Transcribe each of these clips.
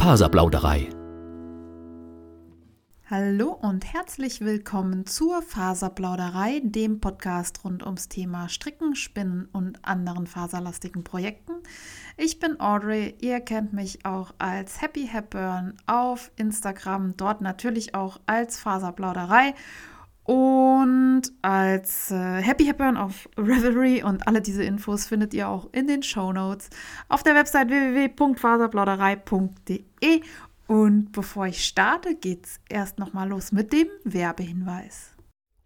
Faserplauderei. Hallo und herzlich willkommen zur Faserplauderei, dem Podcast rund ums Thema Stricken, Spinnen und anderen faserlastigen Projekten. Ich bin Audrey, ihr kennt mich auch als Happy Hepburn auf Instagram, dort natürlich auch als Faserplauderei und als äh, Happy Hepburn auf Revelry und alle diese Infos findet ihr auch in den Show Notes auf der Website www.faserplauderei.de. Und bevor ich starte, geht's erst nochmal los mit dem Werbehinweis.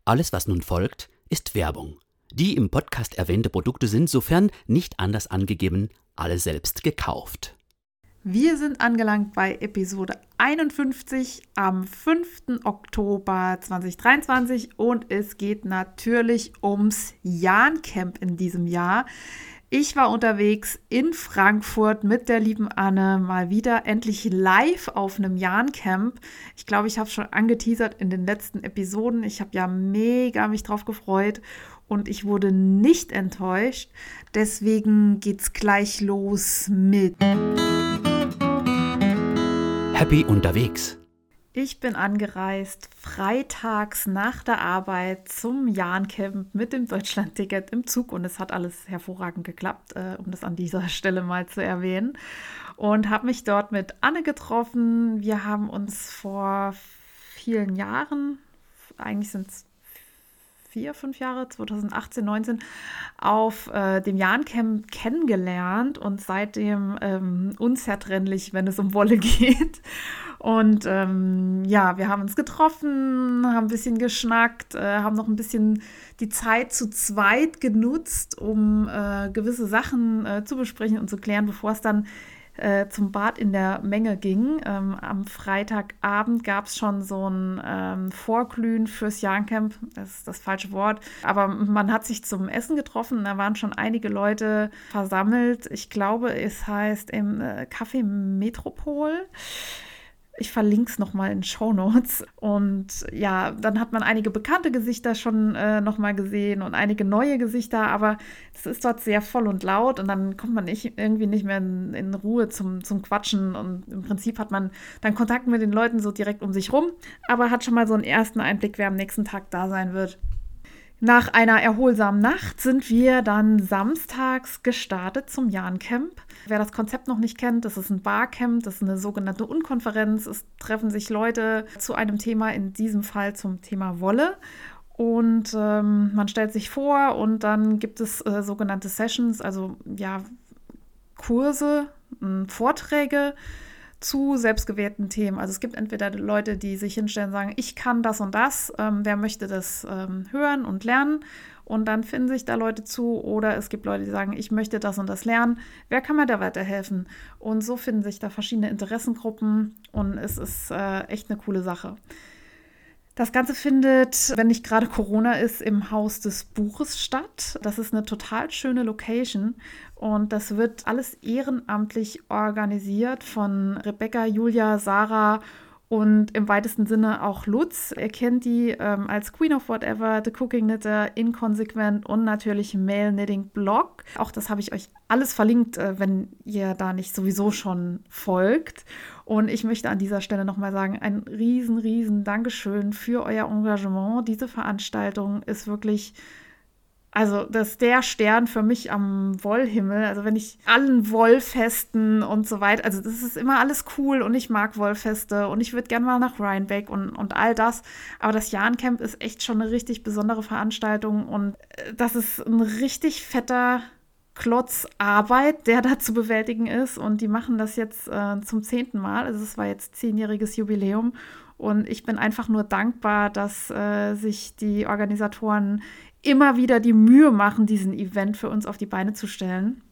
Alles, was nun folgt, ist Werbung. Die im Podcast erwähnte Produkte sind, sofern nicht anders angegeben, alle selbst gekauft. Wir sind angelangt bei Episode 51 am 5. Oktober 2023 und es geht natürlich ums Jahn-Camp in diesem Jahr. Ich war unterwegs in Frankfurt mit der lieben Anne mal wieder endlich live auf einem Jahn-Camp. Ich glaube, ich habe schon angeteasert in den letzten Episoden. Ich habe ja mega mich drauf gefreut und ich wurde nicht enttäuscht. Deswegen geht's gleich los mit. Happy unterwegs. Ich bin angereist freitags nach der Arbeit zum Jahrencamp mit dem Deutschlandticket im Zug und es hat alles hervorragend geklappt, äh, um das an dieser Stelle mal zu erwähnen. Und habe mich dort mit Anne getroffen. Wir haben uns vor vielen Jahren, eigentlich sind es vier, fünf Jahre, 2018, 19, auf äh, dem Jahrencamp kennengelernt und seitdem ähm, unzertrennlich, wenn es um Wolle geht. Und ähm, ja, wir haben uns getroffen, haben ein bisschen geschnackt, äh, haben noch ein bisschen die Zeit zu zweit genutzt, um äh, gewisse Sachen äh, zu besprechen und zu klären, bevor es dann äh, zum Bad in der Menge ging. Ähm, am Freitagabend gab es schon so ein ähm, Vorglühen fürs Jahrencamp, das ist das falsche Wort, aber man hat sich zum Essen getroffen, da waren schon einige Leute versammelt. Ich glaube, es heißt im äh, Café Metropol. Ich verlinke es nochmal in Show Notes. Und ja, dann hat man einige bekannte Gesichter schon äh, nochmal gesehen und einige neue Gesichter, aber es ist dort sehr voll und laut und dann kommt man nicht, irgendwie nicht mehr in, in, Ruhe zum, zum Quatschen. Und im Prinzip hat man dann Kontakt mit den Leuten so direkt um sich rum, aber hat schon mal so einen ersten Einblick, wer am nächsten Tag da sein wird. Nach einer erholsamen Nacht sind wir dann samstags gestartet zum Jahrencamp. Wer das Konzept noch nicht kennt, das ist ein Barcamp, das ist eine sogenannte Unkonferenz. Es treffen sich Leute zu einem Thema, in diesem Fall zum Thema Wolle. Und ähm, man stellt sich vor und dann gibt es äh, sogenannte Sessions, also ja, Kurse, Vorträge zu selbstgewählten Themen. Also es gibt entweder Leute, die sich hinstellen und sagen, ich kann das und das, ähm, wer möchte das ähm, hören und lernen und dann finden sich da Leute zu oder es gibt Leute, die sagen, ich möchte das und das lernen, wer kann mir da weiterhelfen? Und so finden sich da verschiedene Interessengruppen und es ist äh, echt eine coole Sache. Das Ganze findet, wenn nicht gerade Corona ist, im Haus des Buches statt. Das ist eine total schöne Location und das wird alles ehrenamtlich organisiert von Rebecca, Julia, Sarah und im weitesten Sinne auch Lutz. Er kennt die ähm, als Queen of Whatever, The Cooking Knitter, Inconsequent und natürlich Mail Knitting Blog. Auch das habe ich euch alles verlinkt, äh, wenn ihr da nicht sowieso schon folgt. Und ich möchte an dieser Stelle nochmal sagen, ein riesen, riesen Dankeschön für euer Engagement. Diese Veranstaltung ist wirklich also das ist der Stern für mich am Wollhimmel. Also wenn ich allen Wollfesten und so weiter, also das ist immer alles cool und ich mag Wollfeste und ich würde gerne mal nach Rhinebeck und, und all das. Aber das Jahrencamp ist echt schon eine richtig besondere Veranstaltung und äh, das ist ein richtig fetter Klotz Arbeit, der da zu bewältigen ist. Und die machen das jetzt äh, zum zehnten Mal. Also es war jetzt zehnjähriges Jubiläum. Und ich bin einfach nur dankbar, dass äh, sich die Organisatoren immer wieder die Mühe machen, diesen Event für uns auf die Beine zu stellen.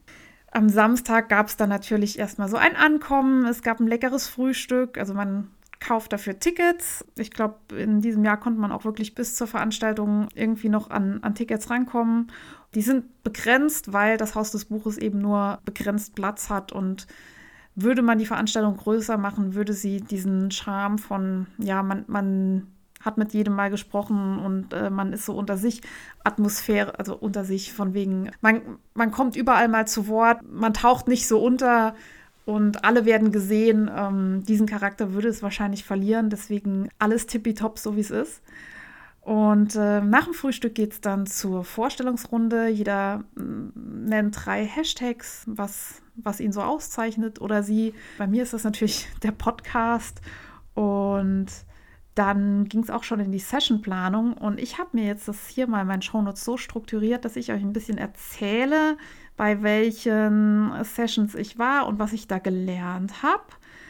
Am Samstag gab es dann natürlich erstmal so ein Ankommen. Es gab ein leckeres Frühstück. Also man kauft dafür Tickets. Ich glaube, in diesem Jahr konnte man auch wirklich bis zur Veranstaltung irgendwie noch an, an Tickets rankommen. Die sind begrenzt, weil das Haus des Buches eben nur begrenzt Platz hat und würde man die Veranstaltung größer machen, würde sie diesen Charme von, ja, man, man hat mit jedem mal gesprochen und äh, man ist so unter sich Atmosphäre, also unter sich von wegen, man, man kommt überall mal zu Wort, man taucht nicht so unter Und alle werden gesehen, ähm, diesen Charakter würde es wahrscheinlich verlieren. Deswegen alles tippitopp, so wie es ist. Und äh, nach dem Frühstück geht es dann zur Vorstellungsrunde. Jeder mm, nennt drei Hashtags, was, was ihn so auszeichnet oder sie. Bei mir ist das natürlich der Podcast. Und dann ging es auch schon in die Sessionplanung. Und ich habe mir jetzt das hier mal in meinen Shownotes so strukturiert, dass ich euch ein bisschen erzähle, bei welchen Sessions ich war und was ich da gelernt habe.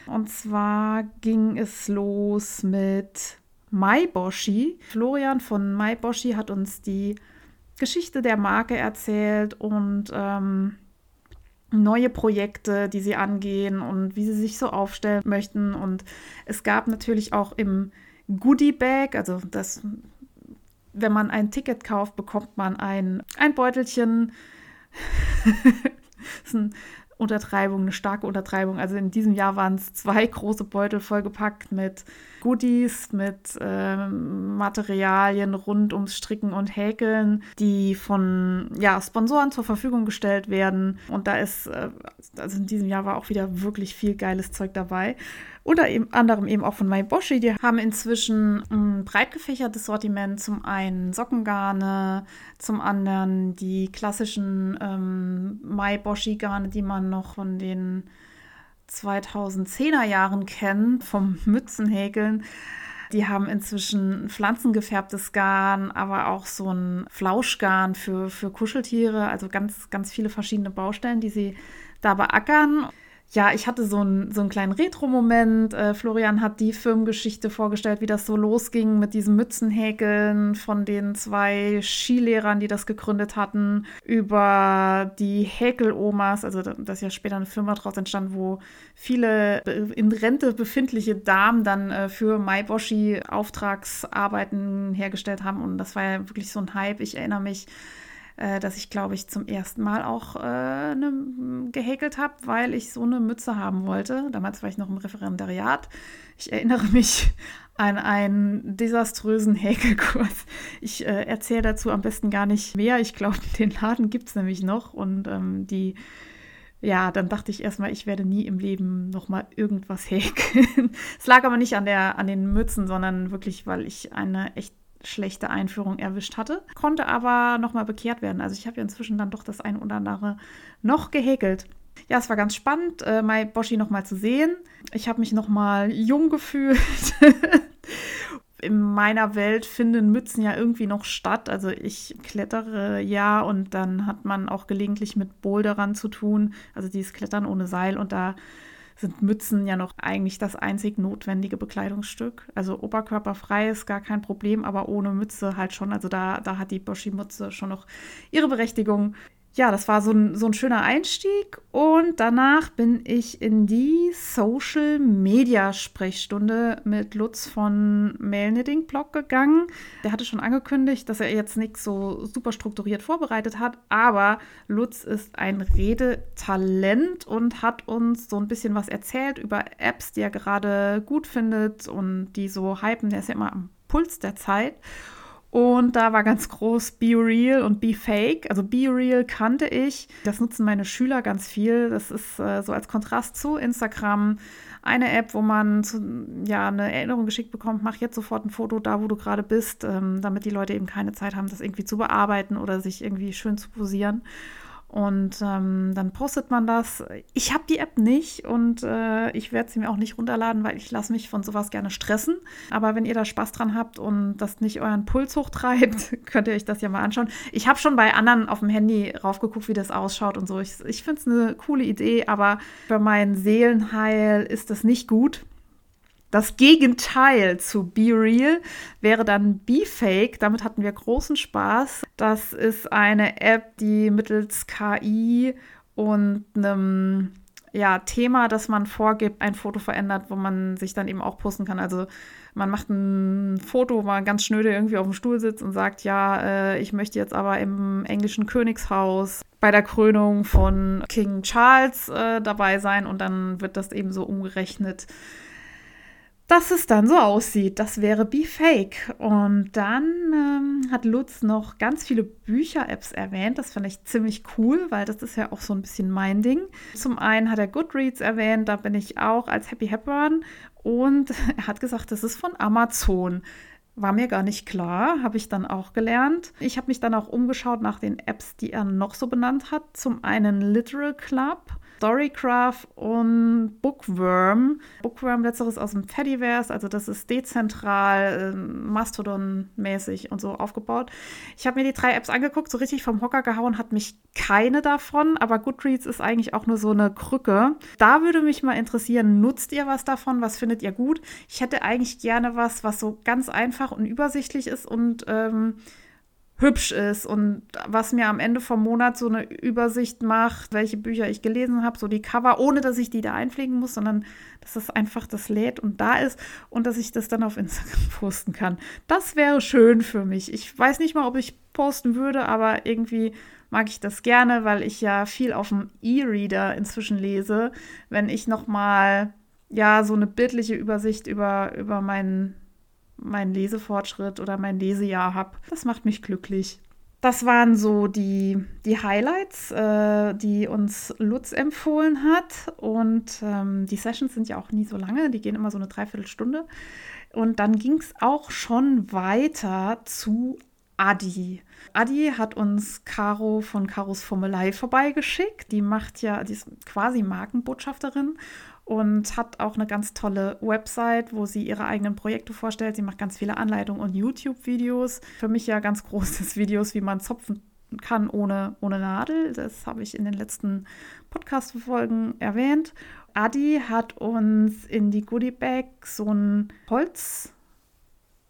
Und zwar ging es los mit Maiboshi. Florian von Maiboshi hat uns die Geschichte der Marke erzählt und ähm, neue Projekte, die sie angehen und wie sie sich so aufstellen möchten. Und es gab natürlich auch im Goodie Bag, also das, wenn man ein Ticket kauft, bekommt man ein, ein Beutelchen. das ist ein Untertreibung, eine starke Untertreibung. Also in diesem Jahr waren es zwei große Beutel vollgepackt mit Goodies, mit äh, Materialien rund ums Stricken und Häkeln, die von ja, Sponsoren zur Verfügung gestellt werden. Und da ist, äh, also in diesem Jahr war auch wieder wirklich viel geiles Zeug dabei. Unter anderem eben auch von Maiboshi. Die haben inzwischen ein breit gefächertes Sortiment. Zum einen Sockengarne, zum anderen die klassischen ähm, Maiboshi-Garne, die man noch von den 2010er Jahren kennt, vom Mützenhäkeln. Die haben inzwischen pflanzengefärbtes Garn, aber auch so ein Flauschgarn für, für Kuscheltiere. Also ganz, ganz viele verschiedene Baustellen, die sie da beackern ja, ich hatte so, ein, so einen kleinen Retro-Moment. Äh, Florian hat die Firmengeschichte vorgestellt, wie das so losging mit diesem Mützenhäkeln von den zwei Skilehrern, die das gegründet hatten, über die Häkelomas, also das ist ja später eine Firma daraus entstanden, wo viele in Rente befindliche Damen dann äh, für Maiboshi Auftragsarbeiten hergestellt haben. Und das war ja wirklich so ein Hype. Ich erinnere mich, äh, dass ich, glaube ich, zum ersten Mal auch äh, ne, gehäkelt habe, weil ich so eine Mütze haben wollte. Damals war ich noch im Referendariat. Ich erinnere mich an einen desaströsen Häkelkurs. Ich äh, erzähle dazu am besten gar nicht mehr. Ich glaube, den Laden gibt es nämlich noch und ähm, die ja, dann dachte ich erstmal, ich werde nie im Leben nochmal irgendwas häkeln. es lag aber nicht an, der, an den Mützen, sondern wirklich, weil ich eine echt schlechte Einführung erwischt hatte, konnte aber nochmal bekehrt werden. Also ich habe ja inzwischen dann doch das ein oder andere noch gehäkelt. Ja, es war ganz spannend, äh, Mai Boshi nochmal zu sehen. Ich habe mich nochmal jung gefühlt. In meiner Welt finden Mützen ja irgendwie noch statt. Also ich klettere ja und dann hat man auch gelegentlich mit Boulderern zu tun. Also dieses Klettern ohne Seil und da sind Mützen ja noch eigentlich das einzig notwendige Bekleidungsstück. Also oberkörperfrei ist gar kein Problem, aber ohne Mütze halt schon. Also da, da hat die Boshi-Mütze schon noch ihre Berechtigung ja, das war so ein, so ein schöner Einstieg. Und danach bin ich in die Social Media Sprechstunde mit Lutz von Mailknitting Blog gegangen. Der hatte schon angekündigt, dass er jetzt nichts so super strukturiert vorbereitet hat. Aber Lutz ist ein Redetalent und hat uns so ein bisschen was erzählt über Apps, die er gerade gut findet und die so hypen. Der ist ja immer am Puls der Zeit. Und da war ganz groß Be Real und Be Fake. Also Be Real kannte ich. Das nutzen meine Schüler ganz viel. Das ist äh, so als Kontrast zu Instagram eine App, wo man zu, ja eine Erinnerung geschickt bekommt, mach jetzt sofort ein Foto da, wo du gerade bist, ähm, damit die Leute eben keine Zeit haben, das irgendwie zu bearbeiten oder sich irgendwie schön zu posieren. Und ähm, dann postet man das. Ich habe die App nicht und äh, ich werde sie mir auch nicht runterladen, weil ich lasse mich von sowas gerne stressen. Aber wenn ihr da Spaß dran habt und das nicht euren Puls hochtreibt, könnt ihr euch das ja mal anschauen. Ich habe schon bei anderen auf dem Handy raufgeguckt, wie das ausschaut und so. Ich, ich finde es eine coole Idee, aber für mein Seelenheil ist das nicht gut. Das Gegenteil zu Be Real wäre dann Be Fake. Damit hatten wir großen Spaß. Das ist eine App, die mittels KI und einem ja, Thema, das man vorgibt, ein Foto verändert, wo man sich dann eben auch posten kann. Also man macht ein Foto, wo man ganz schnöde irgendwie auf dem Stuhl sitzt und sagt, ja, äh, ich möchte jetzt aber im englischen Königshaus bei der Krönung von King Charles äh, dabei sein und dann wird das eben so umgerechnet dass es dann so aussieht. Das wäre Be Fake. Und dann ähm, hat Lutz noch ganz viele Bücher-Apps erwähnt. Das fand ich ziemlich cool, weil das ist ja auch so ein bisschen mein Ding. Zum einen hat er Goodreads erwähnt, da bin ich auch als Happy Hepburn. Und er hat gesagt, das ist von Amazon. War mir gar nicht klar, habe ich dann auch gelernt. Ich habe mich dann auch umgeschaut nach den Apps, die er noch so benannt hat. Zum einen Literal Club Storycraft und Bookworm. Bookworm letzteres aus dem Fediverse, also das ist dezentral, äh, Mastodon-mäßig und so aufgebaut. Ich habe mir die drei Apps angeguckt, so richtig vom Hocker gehauen hat mich keine davon, aber Goodreads ist eigentlich auch nur so eine Krücke. Da würde mich mal interessieren, nutzt ihr was davon? Was findet ihr gut? Ich hätte eigentlich gerne was, was so ganz einfach und übersichtlich ist und ähm, hübsch ist und was mir am Ende vom Monat so eine Übersicht macht, welche Bücher ich gelesen habe, so die Cover, ohne dass ich die da einpflegen muss, sondern dass es einfach das lädt und da ist und dass ich das dann auf Instagram posten kann. Das wäre schön für mich. Ich weiß nicht mal, ob ich posten würde, aber irgendwie mag ich das gerne, weil ich ja viel auf dem E-Reader inzwischen lese, wenn ich noch mal ja so eine bildliche Übersicht über über meinen meinen Lesefortschritt oder mein Lesejahr habe. Das macht mich glücklich. Das waren so die, die Highlights, äh, die uns Lutz empfohlen hat. Und ähm, die Sessions sind ja auch nie so lange, die gehen immer so eine Dreiviertelstunde. Und dann ging es auch schon weiter zu Adi. Adi hat uns Caro von Caros Formelei vorbeigeschickt. Die macht ja, die ist quasi Markenbotschafterin und hat auch eine ganz tolle Website, wo sie ihre eigenen Projekte vorstellt. Sie macht ganz viele Anleitungen und YouTube-Videos. Für mich ja ganz großes Videos, wie man zopfen kann ohne, ohne Nadel. Das habe ich in den letzten Podcast-Folgen erwähnt. Adi hat uns in die Goodie Bag so ein Holz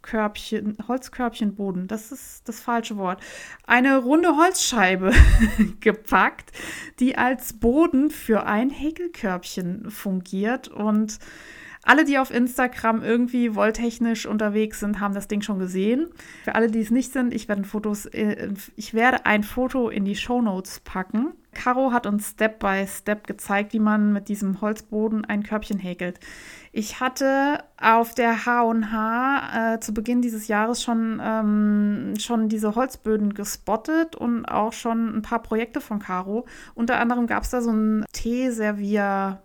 Körbchen, Holzkörbchenboden, das ist das falsche Wort, eine runde Holzscheibe gepackt, die als Boden für ein Häkelkörbchen fungiert. Und alle, die auf Instagram irgendwie wolltechnisch unterwegs sind, haben das Ding schon gesehen. Für alle, die es nicht sind, ich werde, Fotos, äh, ich werde ein Foto in die Show Notes packen. Caro hat uns Step by Step gezeigt, wie man mit diesem Holzboden ein Körbchen häkelt. Ich hatte auf der H&H äh, zu Beginn dieses Jahres schon, ähm, schon diese Holzböden gespottet und auch schon ein paar Projekte von Caro. Unter anderem gab es da so ein Teeservier-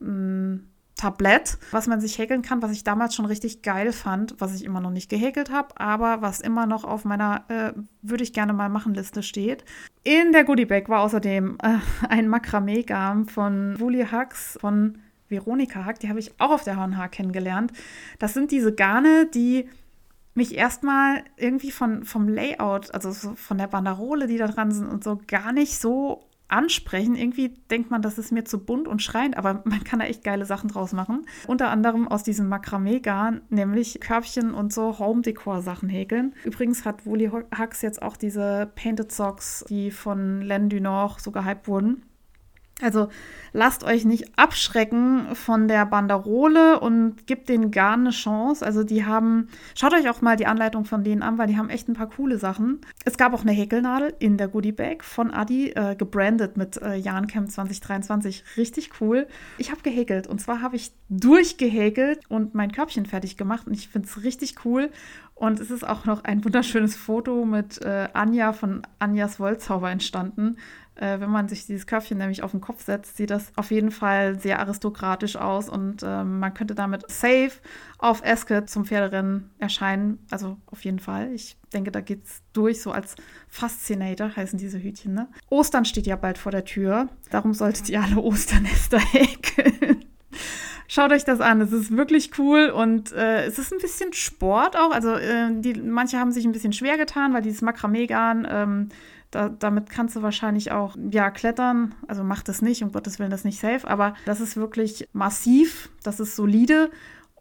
hm, Tablett, was man sich häkeln kann, was ich damals schon richtig geil fand, was ich immer noch nicht gehäkelt habe, aber was immer noch auf meiner äh, würde ich gerne mal machen Liste steht. In der Goodie Bag war außerdem äh, ein Makramee-Garn von Wooly Hux von Veronika Hack, die habe ich auch auf der H&H kennengelernt. Das sind diese Garne, die mich erstmal irgendwie von, vom Layout, also so von der Banderole, die da dran sind und so, gar nicht so ansprechen. Irgendwie denkt man, das ist mir zu bunt und schreiend, aber man kann da echt geile Sachen draus machen. Unter anderem aus diesem Makramee-Garn, nämlich Körbchen und so Home-Decor-Sachen häkeln. Übrigens hat Woolly Hux jetzt auch diese Painted Socks, die von Len du Nord so gehypt wurden. Also lasst euch nicht abschrecken von der Banderole und gebt denen gar eine Chance. Also die haben, schaut euch auch mal die Anleitung von denen an, weil die haben echt ein paar coole Sachen. Es gab auch eine Häkelnadel in der Goodie Bag von Adi, äh, gebrandet mit äh, Jahrencamp 2023. Richtig cool. Ich habe gehäkelt und zwar habe ich durchgehäkelt und mein Körbchen fertig gemacht und ich finde es richtig cool. Und es ist auch noch ein wunderschönes Foto mit äh, Anja von Anjas Wollzauber entstanden. Äh, wenn man sich dieses Köpfchen nämlich auf den Kopf setzt, sieht das auf jeden Fall sehr aristokratisch aus und äh, man könnte damit safe auf Eske zum Pferderennen erscheinen. Also auf jeden Fall. Ich denke, da geht's durch, so als Fascinator heißen diese Hütchen. Ne? Ostern steht ja bald vor der Tür. Darum solltet ihr alle Osternester häkeln. Schaut euch das an, es ist wirklich cool und äh, es ist ein bisschen Sport auch. Also äh, die, manche haben sich ein bisschen schwer getan, weil dieses Makramee-Garn, ähm, da, damit kannst du wahrscheinlich auch ja klettern. Also macht es nicht, um Gottes Willen, das nicht safe, aber das ist wirklich massiv, das ist solide.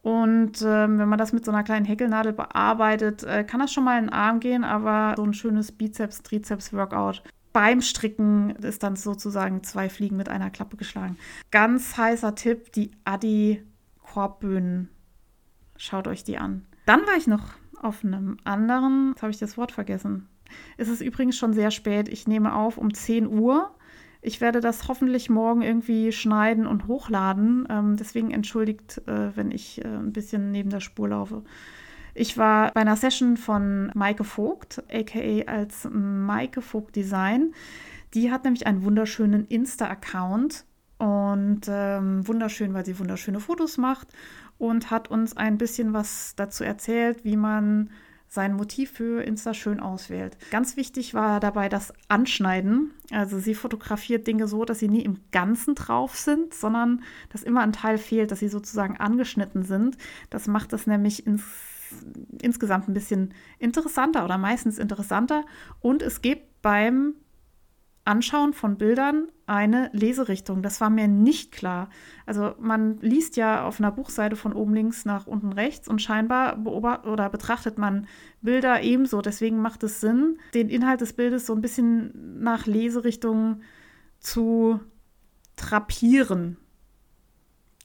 Und ähm, wenn man das mit so einer kleinen Häkelnadel bearbeitet, äh, kann das schon mal in den Arm gehen, aber so ein schönes Bizeps-Trizeps-Workout beim Stricken ist dann sozusagen zwei Fliegen mit einer Klappe geschlagen. Ganz heißer Tipp, die Adi Korbböhnen. Schaut euch die an. Dann war ich noch auf einem anderen, jetzt habe ich das Wort vergessen. Es ist übrigens schon sehr spät. Ich nehme auf um 10 Uhr. Ich werde das hoffentlich morgen irgendwie schneiden und hochladen. Ähm, deswegen entschuldigt, äh, wenn ich äh, ein bisschen neben der Spur laufe. Ich war bei einer Session von Maike Vogt, aka als Maike Vogt Design. Die hat nämlich einen wunderschönen Insta-Account und ähm, wunderschön, weil sie wunderschöne Fotos macht und hat uns ein bisschen was dazu erzählt, wie man sein Motiv für Insta schön auswählt. Ganz wichtig war dabei das Anschneiden. Also sie fotografiert Dinge so, dass sie nie im Ganzen drauf sind, sondern dass immer ein Teil fehlt, dass sie sozusagen angeschnitten sind. Das macht das nämlich ins, insgesamt ein bisschen interessanter oder meistens interessanter. Und es gibt beim Anschauen von Bildern eine Leserichtung. Das war mir nicht klar. Also man liest ja auf einer Buchseite von oben links nach unten rechts und scheinbar beobachtet oder betrachtet man Bilder ebenso. Deswegen macht es Sinn, den Inhalt des Bildes so ein bisschen nach Leserichtung zu trapieren.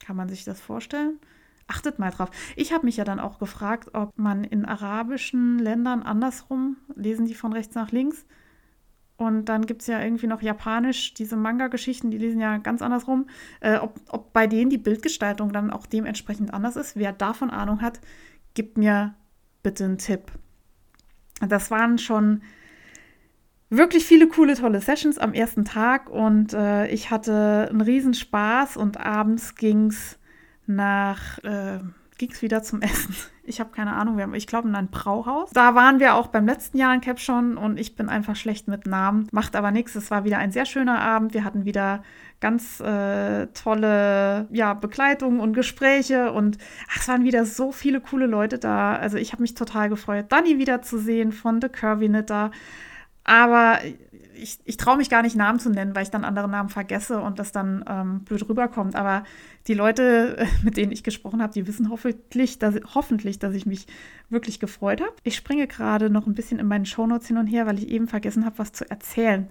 Kann man sich das vorstellen? Achtet mal drauf. Ich habe mich ja dann auch gefragt, ob man in arabischen Ländern andersrum, lesen die von rechts nach links, und dann gibt es ja irgendwie noch Japanisch, diese Manga-Geschichten, die lesen ja ganz andersrum. Äh, ob, ob bei denen die Bildgestaltung dann auch dementsprechend anders ist. Wer davon Ahnung hat, gibt mir bitte einen Tipp. Das waren schon wirklich viele coole, tolle Sessions am ersten Tag und äh, ich hatte einen Riesenspaß und abends ging es nach. Äh, ging es wieder zum Essen. Ich habe keine Ahnung, wir haben, ich glaube, in ein Brauhaus. Da waren wir auch beim letzten Jahr in Cap schon und ich bin einfach schlecht mit Namen. Macht aber nichts. Es war wieder ein sehr schöner Abend. Wir hatten wieder ganz äh, tolle ja, Begleitung und Gespräche und ach, es waren wieder so viele coole Leute da. Also ich habe mich total gefreut, Dani wiederzusehen von The Curvy Knitter. Aber ich, ich traue mich gar nicht Namen zu nennen, weil ich dann andere Namen vergesse und das dann ähm, blöd rüberkommt. Aber die Leute, mit denen ich gesprochen habe, die wissen hoffentlich dass, hoffentlich, dass ich mich wirklich gefreut habe. Ich springe gerade noch ein bisschen in meinen Shownotes hin und her, weil ich eben vergessen habe, was zu erzählen.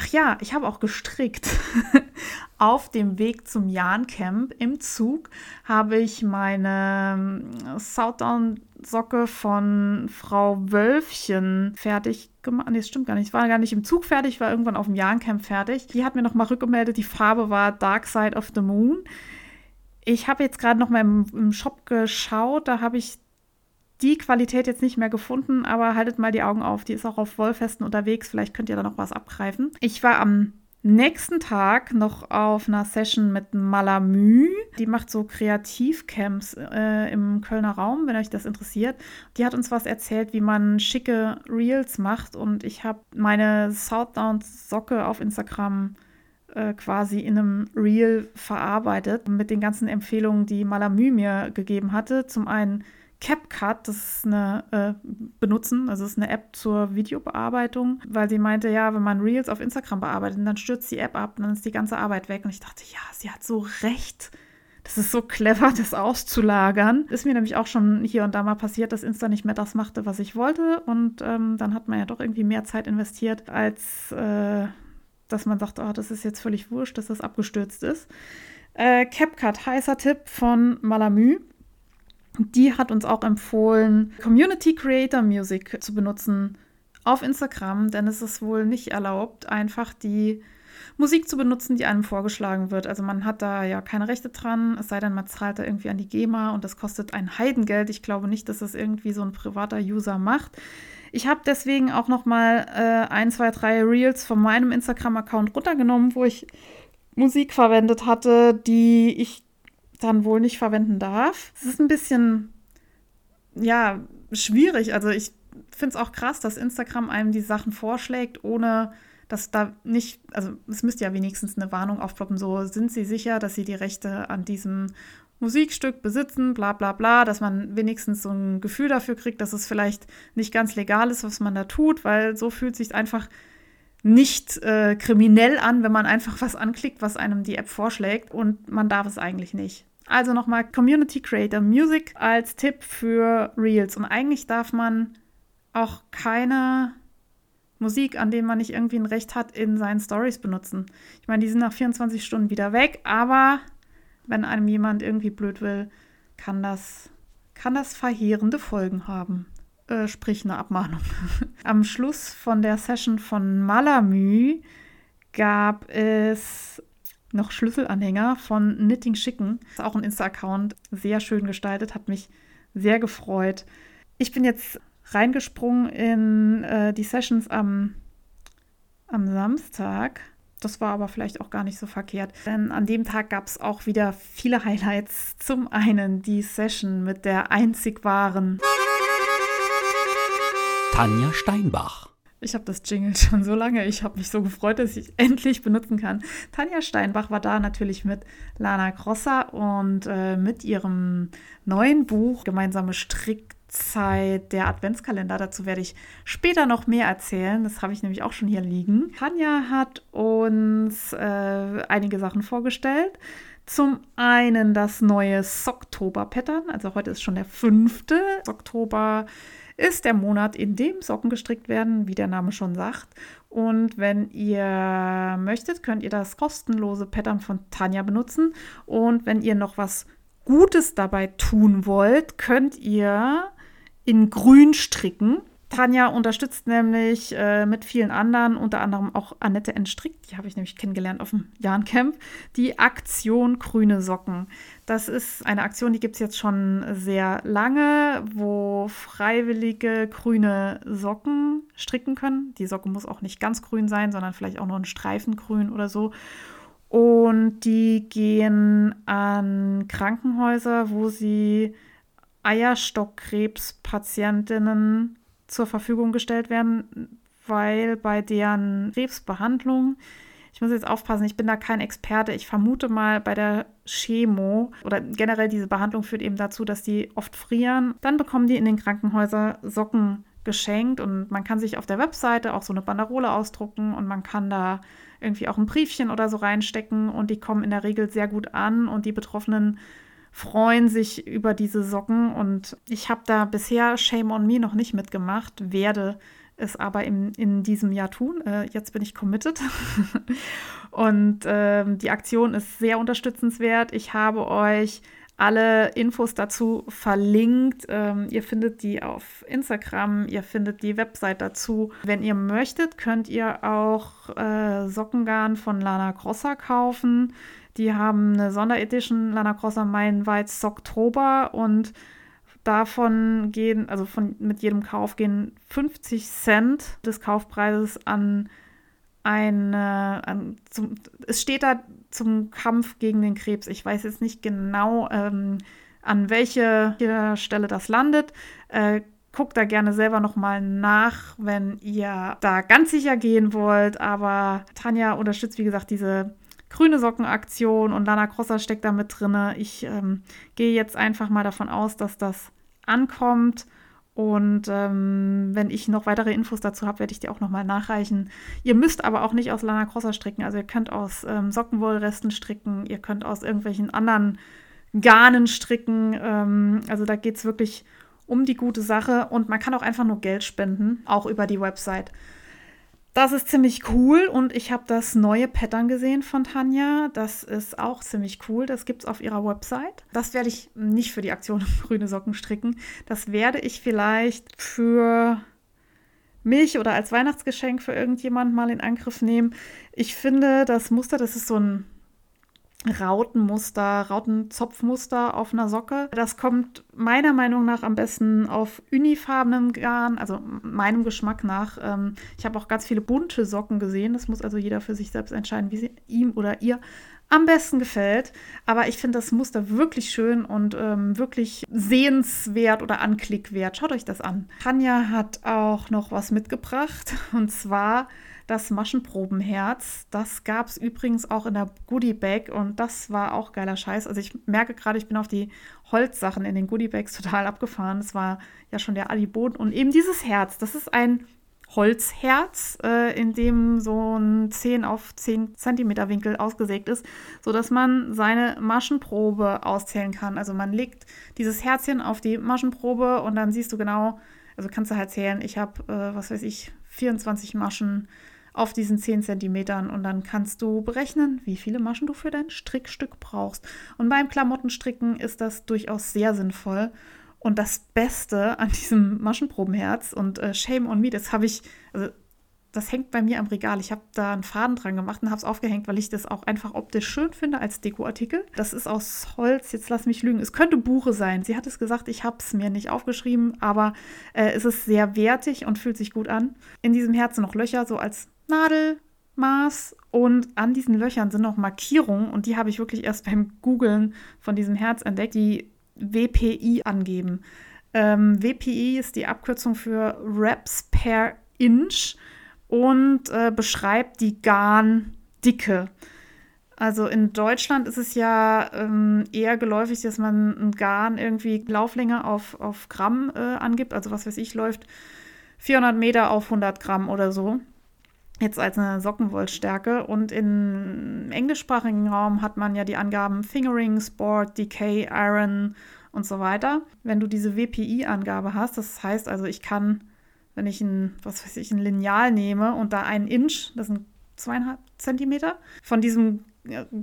Ach ja, ich habe auch gestrickt. Auf dem Weg zum Jahn-Camp im Zug habe ich meine ähm, Southdown-Socke von Frau Wölfchen fertig gemacht. Nee, das stimmt gar nicht. Ich war gar nicht im Zug fertig, war irgendwann auf dem Jahn-Camp fertig. Die hat mir nochmal rückgemeldet, die Farbe war Dark Side of the Moon. Ich habe jetzt gerade noch mal im, im Shop geschaut, da habe ich die Qualität jetzt nicht mehr gefunden, aber haltet mal die Augen auf. Die ist auch auf Wollfesten unterwegs. Vielleicht könnt ihr da noch was abgreifen. Ich war am nächsten Tag noch auf einer Session mit Malamü. Die macht so Kreativcamps äh, im Kölner Raum, wenn euch das interessiert. Die hat uns was erzählt, wie man schicke Reels macht. Und ich habe meine Southdown-Socke auf Instagram äh, quasi in einem Reel verarbeitet mit den ganzen Empfehlungen, die Malamü mir gegeben hatte. Zum einen CapCut, das ist eine äh, benutzen, also ist eine App zur Videobearbeitung, weil sie meinte, ja, wenn man Reels auf Instagram bearbeitet, dann stürzt die App ab und dann ist die ganze Arbeit weg. Und ich dachte, ja, sie hat so recht. Das ist so clever, das auszulagern. Ist mir nämlich auch schon hier und da mal passiert, dass Insta nicht mehr das machte, was ich wollte. Und ähm, dann hat man ja doch irgendwie mehr Zeit investiert, als äh, dass man sagt, oh, das ist jetzt völlig wurscht, dass das abgestürzt ist. Äh, CapCut, heißer Tipp von Malamü die hat uns auch empfohlen, Community Creator Music zu benutzen auf Instagram, denn es ist wohl nicht erlaubt, einfach die Musik zu benutzen, die einem vorgeschlagen wird. Also man hat da ja keine Rechte dran, es sei denn, man zahlt da irgendwie an die GEMA und das kostet ein Heidengeld. Ich glaube nicht, dass das irgendwie so ein privater User macht. Ich habe deswegen auch noch mal äh, ein, zwei, drei Reels von meinem Instagram-Account runtergenommen, wo ich Musik verwendet hatte, die ich dann wohl nicht verwenden darf. Es ist ein bisschen, ja, schwierig. Also ich finde es auch krass, dass Instagram einem die Sachen vorschlägt, ohne dass da nicht, also es müsste ja wenigstens eine Warnung aufploppen, so sind sie sicher, dass sie die Rechte an diesem Musikstück besitzen, bla bla bla, dass man wenigstens so ein Gefühl dafür kriegt, dass es vielleicht nicht ganz legal ist, was man da tut, weil so fühlt sich einfach nicht äh, kriminell an, wenn man einfach was anklickt, was einem die App vorschlägt und man darf es eigentlich nicht. Also nochmal Community Creator Music als Tipp für Reels. Und eigentlich darf man auch keine Musik, an denen man nicht irgendwie ein Recht hat, in seinen Stories benutzen. Ich meine, die sind nach 24 Stunden wieder weg, aber wenn einem jemand irgendwie blöd will, kann das, kann das verheerende Folgen haben. Äh, sprich eine Abmahnung. Am Schluss von der Session von Malamü gab es noch Schlüsselanhänger von Knitting Chicken. Das ist auch ein Insta-Account, sehr schön gestaltet, hat mich sehr gefreut. Ich bin jetzt reingesprungen in äh, die Sessions am, am Samstag. Das war aber vielleicht auch gar nicht so verkehrt, denn an dem Tag gab es auch wieder viele Highlights. Zum einen die Session mit der einzig wahren Tanja Steinbach. Ich habe das Jingle schon so lange. Ich habe mich so gefreut, dass ich endlich benutzen kann. Tanja Steinbach war da natürlich mit Lana Crosser und äh, mit ihrem neuen Buch Gemeinsame Strickzeit, der Adventskalender. Dazu werde ich später noch mehr erzählen. Das habe ich nämlich auch schon hier liegen. Tanja hat uns äh, einige Sachen vorgestellt. Zum einen das neue Socktober-Pattern. Also heute ist schon der fünfte Oktober ist der Monat, in dem Socken gestrickt werden, wie der Name schon sagt. Und wenn ihr möchtet, könnt ihr das kostenlose Pattern von Tanja benutzen. Und wenn ihr noch was Gutes dabei tun wollt, könnt ihr in grün stricken. Tanja unterstützt nämlich äh, mit vielen anderen, unter anderem auch Annette Entstrickt, die habe ich nämlich kennengelernt auf dem Jahrencamp, die Aktion Grüne Socken. Das ist eine Aktion, die gibt es jetzt schon sehr lange, wo Freiwillige grüne Socken stricken können. Die Socke muss auch nicht ganz grün sein, sondern vielleicht auch nur ein Streifen grün oder so. Und die gehen an Krankenhäuser, wo sie Eierstockkrebspatientinnen zur Verfügung gestellt werden, weil bei deren Krebsbehandlung, ich muss jetzt aufpassen, ich bin da kein Experte, ich vermute mal bei der Chemo oder generell diese Behandlung führt eben dazu, dass die oft frieren. Dann bekommen die in den Krankenhäusern Socken geschenkt und man kann sich auf der Webseite auch so eine Banderole ausdrucken und man kann da irgendwie auch ein Briefchen oder so reinstecken und die kommen in der Regel sehr gut an und die Betroffenen freuen sich über diese Socken und ich habe da bisher Shame on Me noch nicht mitgemacht, werde es aber in, in diesem Jahr tun. Äh, jetzt bin ich committed. und äh, die Aktion ist sehr unterstützenswert. Ich habe euch alle Infos dazu verlinkt. Ähm, ihr findet die auf Instagram, ihr findet die Website dazu. Wenn ihr möchtet, könnt ihr auch äh, Sockengarn von Lana Grosser kaufen. Die haben eine Sonderedition Lana Crosser Meilenweiz Oktober und davon gehen, also von, mit jedem Kauf gehen 50 Cent des Kaufpreises an eine, an, zum, es steht da zum Kampf gegen den Krebs. Ich weiß jetzt nicht genau, ähm, an welche Stelle das landet. Äh, guckt da gerne selber nochmal nach, wenn ihr da ganz sicher gehen wollt. Aber Tanja unterstützt, wie gesagt, diese grüne Sockenaktion und Lana Crosser steckt da mit drin. Ich ähm, gehe jetzt einfach mal davon aus, dass das ankommt. Und ähm, wenn ich noch weitere Infos dazu habe, werde ich die auch nochmal nachreichen. Ihr müsst aber auch nicht aus Lana Crosser stricken. Also ihr könnt aus ähm, Sockenwollresten stricken, ihr könnt aus irgendwelchen anderen Garnen stricken. Ähm, also da geht es wirklich um die gute Sache und man kann auch einfach nur Geld spenden, auch über die Website. Das ist ziemlich cool und ich habe das neue Pattern gesehen von Tanja. Das ist auch ziemlich cool. Das gibt es auf ihrer Website. Das werde ich nicht für die Aktion Grüne Socken stricken. Das werde ich vielleicht für mich oder als Weihnachtsgeschenk für irgendjemand mal in Angriff nehmen. Ich finde das Muster, das ist so ein Rautenmuster, Rautenzopfmuster auf einer Socke. Das kommt meiner Meinung nach am besten auf unifarbenem Garn, also meinem Geschmack nach. Ähm, ich habe auch ganz viele bunte Socken gesehen. Das muss also jeder für sich selbst entscheiden, wie sie ihm oder ihr am besten gefällt. Aber ich finde das Muster wirklich schön und ähm, wirklich sehenswert oder anklickwert. Schaut euch das an. Tanja hat auch noch was mitgebracht und zwar das Maschenprobenherz. Das gab es übrigens auch in der Goodie Bag und das war auch geiler Scheiß. Also ich merke gerade, ich bin auf die Holzsachen in den Goodie Bags total abgefahren. Das war ja schon der Aliboden und eben dieses Herz. Das ist ein Holzherz, äh, in dem so ein 10 auf 10 Zentimeter Winkel ausgesägt ist, sodass man seine Maschenprobe auszählen kann. Also man legt dieses Herzchen auf die Maschenprobe und dann siehst du genau, also kannst du halt zählen, ich habe, äh, was weiß ich, 24 Maschen auf diesen 10 cm und dann kannst du berechnen, wie viele Maschen du für dein Strickstück brauchst. Und beim Klamottenstricken ist das durchaus sehr sinnvoll. Und das Beste an diesem Maschenprobenherz und äh, Shame on Me, das habe ich, also das hängt bei mir am Regal. Ich habe da einen Faden dran gemacht und habe es aufgehängt, weil ich das auch einfach optisch schön finde als Dekoartikel. Das ist aus Holz, jetzt lass mich lügen. Es könnte Buche sein. Sie hat es gesagt, ich habe es mir nicht aufgeschrieben, aber äh, es ist sehr wertig und fühlt sich gut an. In diesem Herzen noch Löcher, so als Nadelmaß und an diesen Löchern sind noch Markierungen und die habe ich wirklich erst beim Googlen von diesem Herz entdeckt, die WPI angeben. Ähm, WPI ist die Abkürzung für Reps per Inch und äh, beschreibt die Garndicke. Also in Deutschland ist es ja ähm, eher geläufig, dass man ein Garn irgendwie Lauflänge auf, auf Gramm äh, angibt. Also was weiß ich, läuft 400 Meter auf 100 Gramm oder so. Jetzt als eine Sockenwollstärke. Und im englischsprachigen Raum hat man ja die Angaben Fingering, Sport, Decay, Iron und so weiter. Wenn du diese WPI-Angabe hast, das heißt also, ich kann wenn ich ein, was weiß ich, ein Lineal nehme und da einen Inch, das sind zweieinhalb Zentimeter, von diesem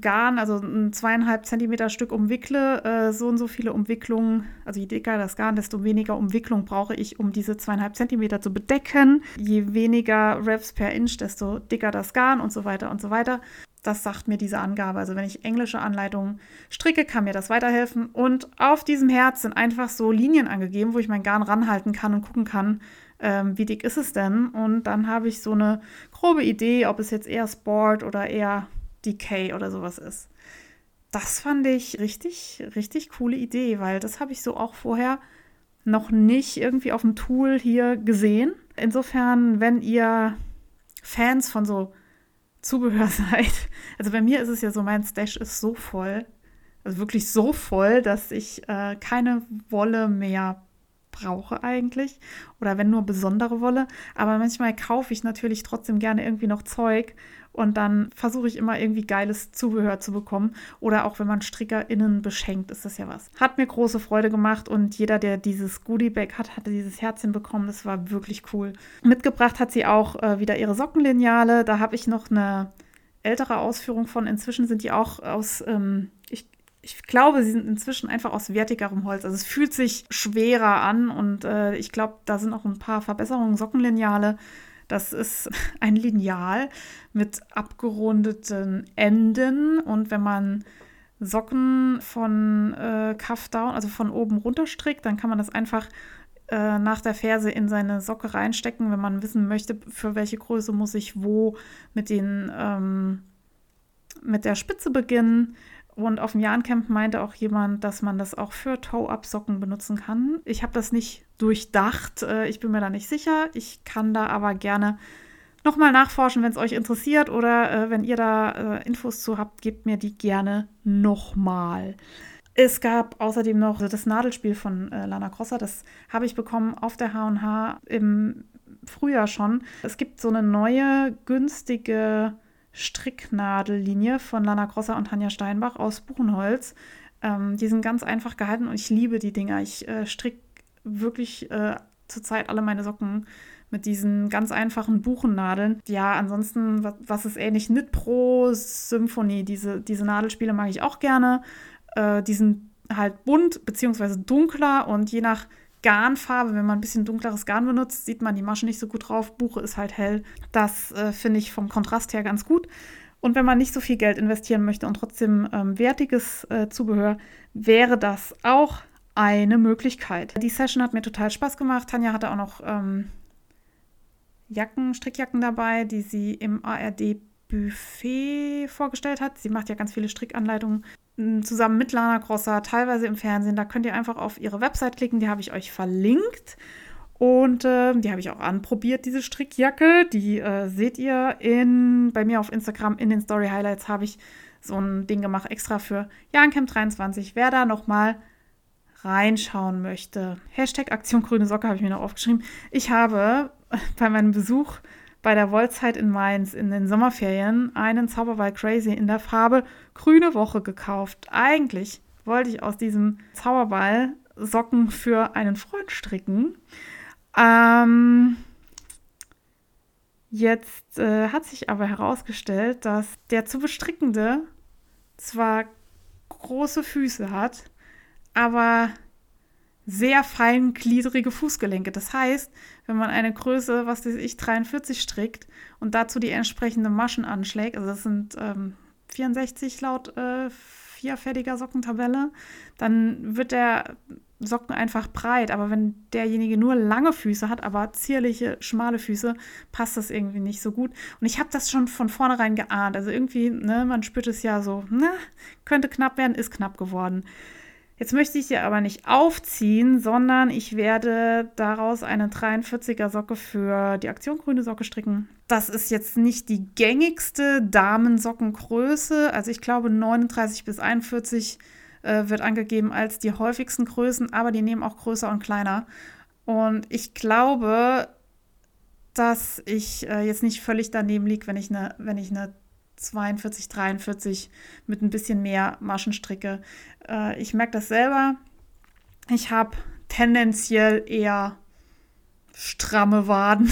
Garn, also ein zweieinhalb Zentimeter Stück umwickle, äh, so und so viele Umwicklungen, also je dicker das Garn, desto weniger Umwicklung brauche ich, um diese zweieinhalb Zentimeter zu bedecken. Je weniger Reps per Inch, desto dicker das Garn und so weiter und so weiter. Das sagt mir diese Angabe. Also wenn ich englische Anleitungen stricke, kann mir das weiterhelfen. Und auf diesem Herz sind einfach so Linien angegeben, wo ich mein Garn ranhalten kann und gucken kann, ähm, wie dick ist es denn? Und dann habe ich so eine grobe Idee, ob es jetzt eher Sport oder eher Decay oder sowas ist. Das fand ich richtig, richtig coole Idee, weil das habe ich so auch vorher noch nicht irgendwie auf dem Tool hier gesehen. Insofern, wenn ihr Fans von so Zubehör seid, also bei mir ist es ja so, mein Stash ist so voll, also wirklich so voll, dass ich äh, keine Wolle mehr brauche eigentlich oder wenn nur besondere Wolle. Aber manchmal kaufe ich natürlich trotzdem gerne irgendwie noch Zeug und dann versuche ich immer irgendwie geiles Zubehör zu bekommen. Oder auch wenn man StrickerInnen beschenkt, ist das ja was. Hat mir große Freude gemacht und jeder, der dieses Goodie-Bag hat, hatte dieses Herzchen bekommen. Das war wirklich cool. Mitgebracht hat sie auch äh, wieder ihre Sockenlineale. Da habe ich noch eine ältere Ausführung von. Inzwischen sind die auch aus, ähm, ich ich glaube, sie sind inzwischen einfach aus wertigerem Holz. Also es fühlt sich schwerer an und äh, ich glaube, da sind auch ein paar Verbesserungen. Sockenlineale, das ist ein Lineal mit abgerundeten Enden. Und wenn man Socken von äh, Cuff down, also von oben runter strickt, dann kann man das einfach äh, nach der Ferse in seine Socke reinstecken, wenn man wissen möchte, für welche Größe muss ich wo mit den ähm, mit der Spitze beginnen und auf dem Jahrencamp meinte auch jemand, dass man das auch für Toe-Up-Socken benutzen kann. Ich habe das nicht durchdacht. Äh, ich bin mir da nicht sicher. Ich kann da aber gerne nochmal nachforschen, wenn es euch interessiert oder äh, wenn ihr da äh, Infos zu habt, gebt mir die gerne nochmal. Es gab außerdem noch das Nadelspiel von äh, Lana Crosser. Das habe ich bekommen auf der H&H im Frühjahr schon. Es gibt so eine neue, günstige Stricknadellinie von Lana Grosser und Tanja Steinbach aus Buchenholz. Ähm, die sind ganz einfach gehalten und ich liebe die Dinger. Ich äh, stricke wirklich äh, zurzeit alle meine Socken mit diesen ganz einfachen Buchennadeln. Ja, ansonsten, was, was ist ähnlich? Knit Pro, Symphony, diese, diese Nadelspiele mag ich auch gerne. Äh, die sind halt bunt bzw. dunkler und je nach Garnfarbe, wenn man ein bisschen dunkleres Garn benutzt, sieht man die Masche nicht so gut drauf. Buche ist halt hell. Das äh, finde ich vom Kontrast her ganz gut. Und wenn man nicht so viel Geld investieren möchte und trotzdem ähm, wertiges äh, Zubehör, wäre das auch eine Möglichkeit. Die Session hat mir total Spaß gemacht. Tanja hatte auch noch ähm, Jacken, Strickjacken dabei, die sie im ARD Buffet vorgestellt hat. Sie macht ja ganz viele Strickanleitungen zusammen mit Lana Grosser, teilweise im Fernsehen. Da könnt ihr einfach auf ihre Website klicken, die habe ich euch verlinkt. Und äh, die habe ich auch anprobiert, diese Strickjacke. Die äh, seht ihr in, bei mir auf Instagram in den Story Highlights habe ich so ein Ding gemacht, extra für Jahrencamp 23. Wer da nochmal reinschauen möchte. Hashtag Aktion Grüne Socke habe ich mir noch aufgeschrieben. Ich habe bei meinem Besuch bei der Wollzeit in Mainz in den Sommerferien einen Zauberball Crazy in der Farbe Grüne Woche gekauft. Eigentlich wollte ich aus diesem Zauberball Socken für einen Freund stricken. Ähm, jetzt äh, hat sich aber herausgestellt, dass der zu bestrickende zwar große Füße hat, aber sehr feingliedrige Fußgelenke. Das heißt, wenn man eine Größe, was weiß ich, 43 strickt und dazu die entsprechenden Maschen anschlägt, also das sind ähm, 64 laut äh, vierfertiger Sockentabelle, dann wird der Socken einfach breit. Aber wenn derjenige nur lange Füße hat, aber zierliche, schmale Füße, passt das irgendwie nicht so gut. Und ich habe das schon von vornherein geahnt. Also irgendwie, ne, man spürt es ja so, na, könnte knapp werden, ist knapp geworden. Jetzt möchte ich sie aber nicht aufziehen, sondern ich werde daraus eine 43er Socke für die Aktion Grüne Socke stricken. Das ist jetzt nicht die gängigste Damensockengröße. Also ich glaube 39 bis 41 äh, wird angegeben als die häufigsten Größen, aber die nehmen auch größer und kleiner. Und ich glaube, dass ich äh, jetzt nicht völlig daneben liege, wenn ich eine, wenn ich eine 42, 43 mit ein bisschen mehr Maschen stricke. Äh, ich merke das selber. Ich habe tendenziell eher stramme Waden.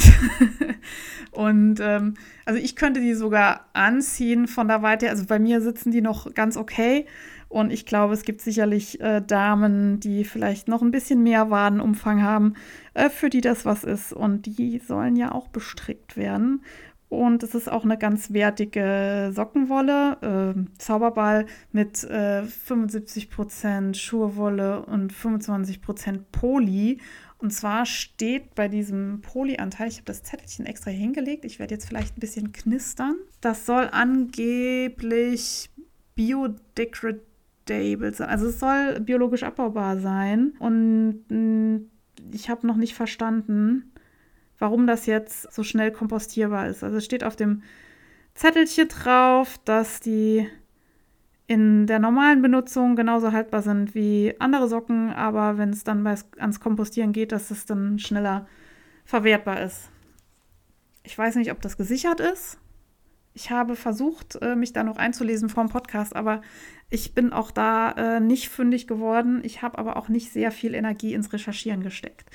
und ähm, also ich könnte die sogar anziehen von der Weite. Also bei mir sitzen die noch ganz okay. Und ich glaube, es gibt sicherlich äh, Damen, die vielleicht noch ein bisschen mehr Wadenumfang haben, äh, für die das was ist. Und die sollen ja auch bestrickt werden. Und es ist auch eine ganz wertige Sockenwolle, äh, Zauberball mit äh, 75% Schurwolle und 25% Poli. Und zwar steht bei diesem Polyanteil, ich habe das Zettelchen extra hingelegt, ich werde jetzt vielleicht ein bisschen knistern. Das soll angeblich biodegradable sein. Also es soll biologisch abbaubar sein. Und mh, mm, ich habe noch nicht verstanden, warum das jetzt so schnell kompostierbar ist. Also es steht auf dem Zettelchen drauf, dass die in der normalen Benutzung genauso haltbar sind wie andere Socken, aber wenn es dann ans Kompostieren geht, dass es dann schneller verwertbar ist. Ich weiß nicht, ob das gesichert ist. Ich habe versucht, äh, mich da noch einzulesen vor dem Podcast, aber ich bin auch da äh, nicht fündig geworden. Ich habe aber auch nicht sehr viel Energie ins Recherchieren gesteckt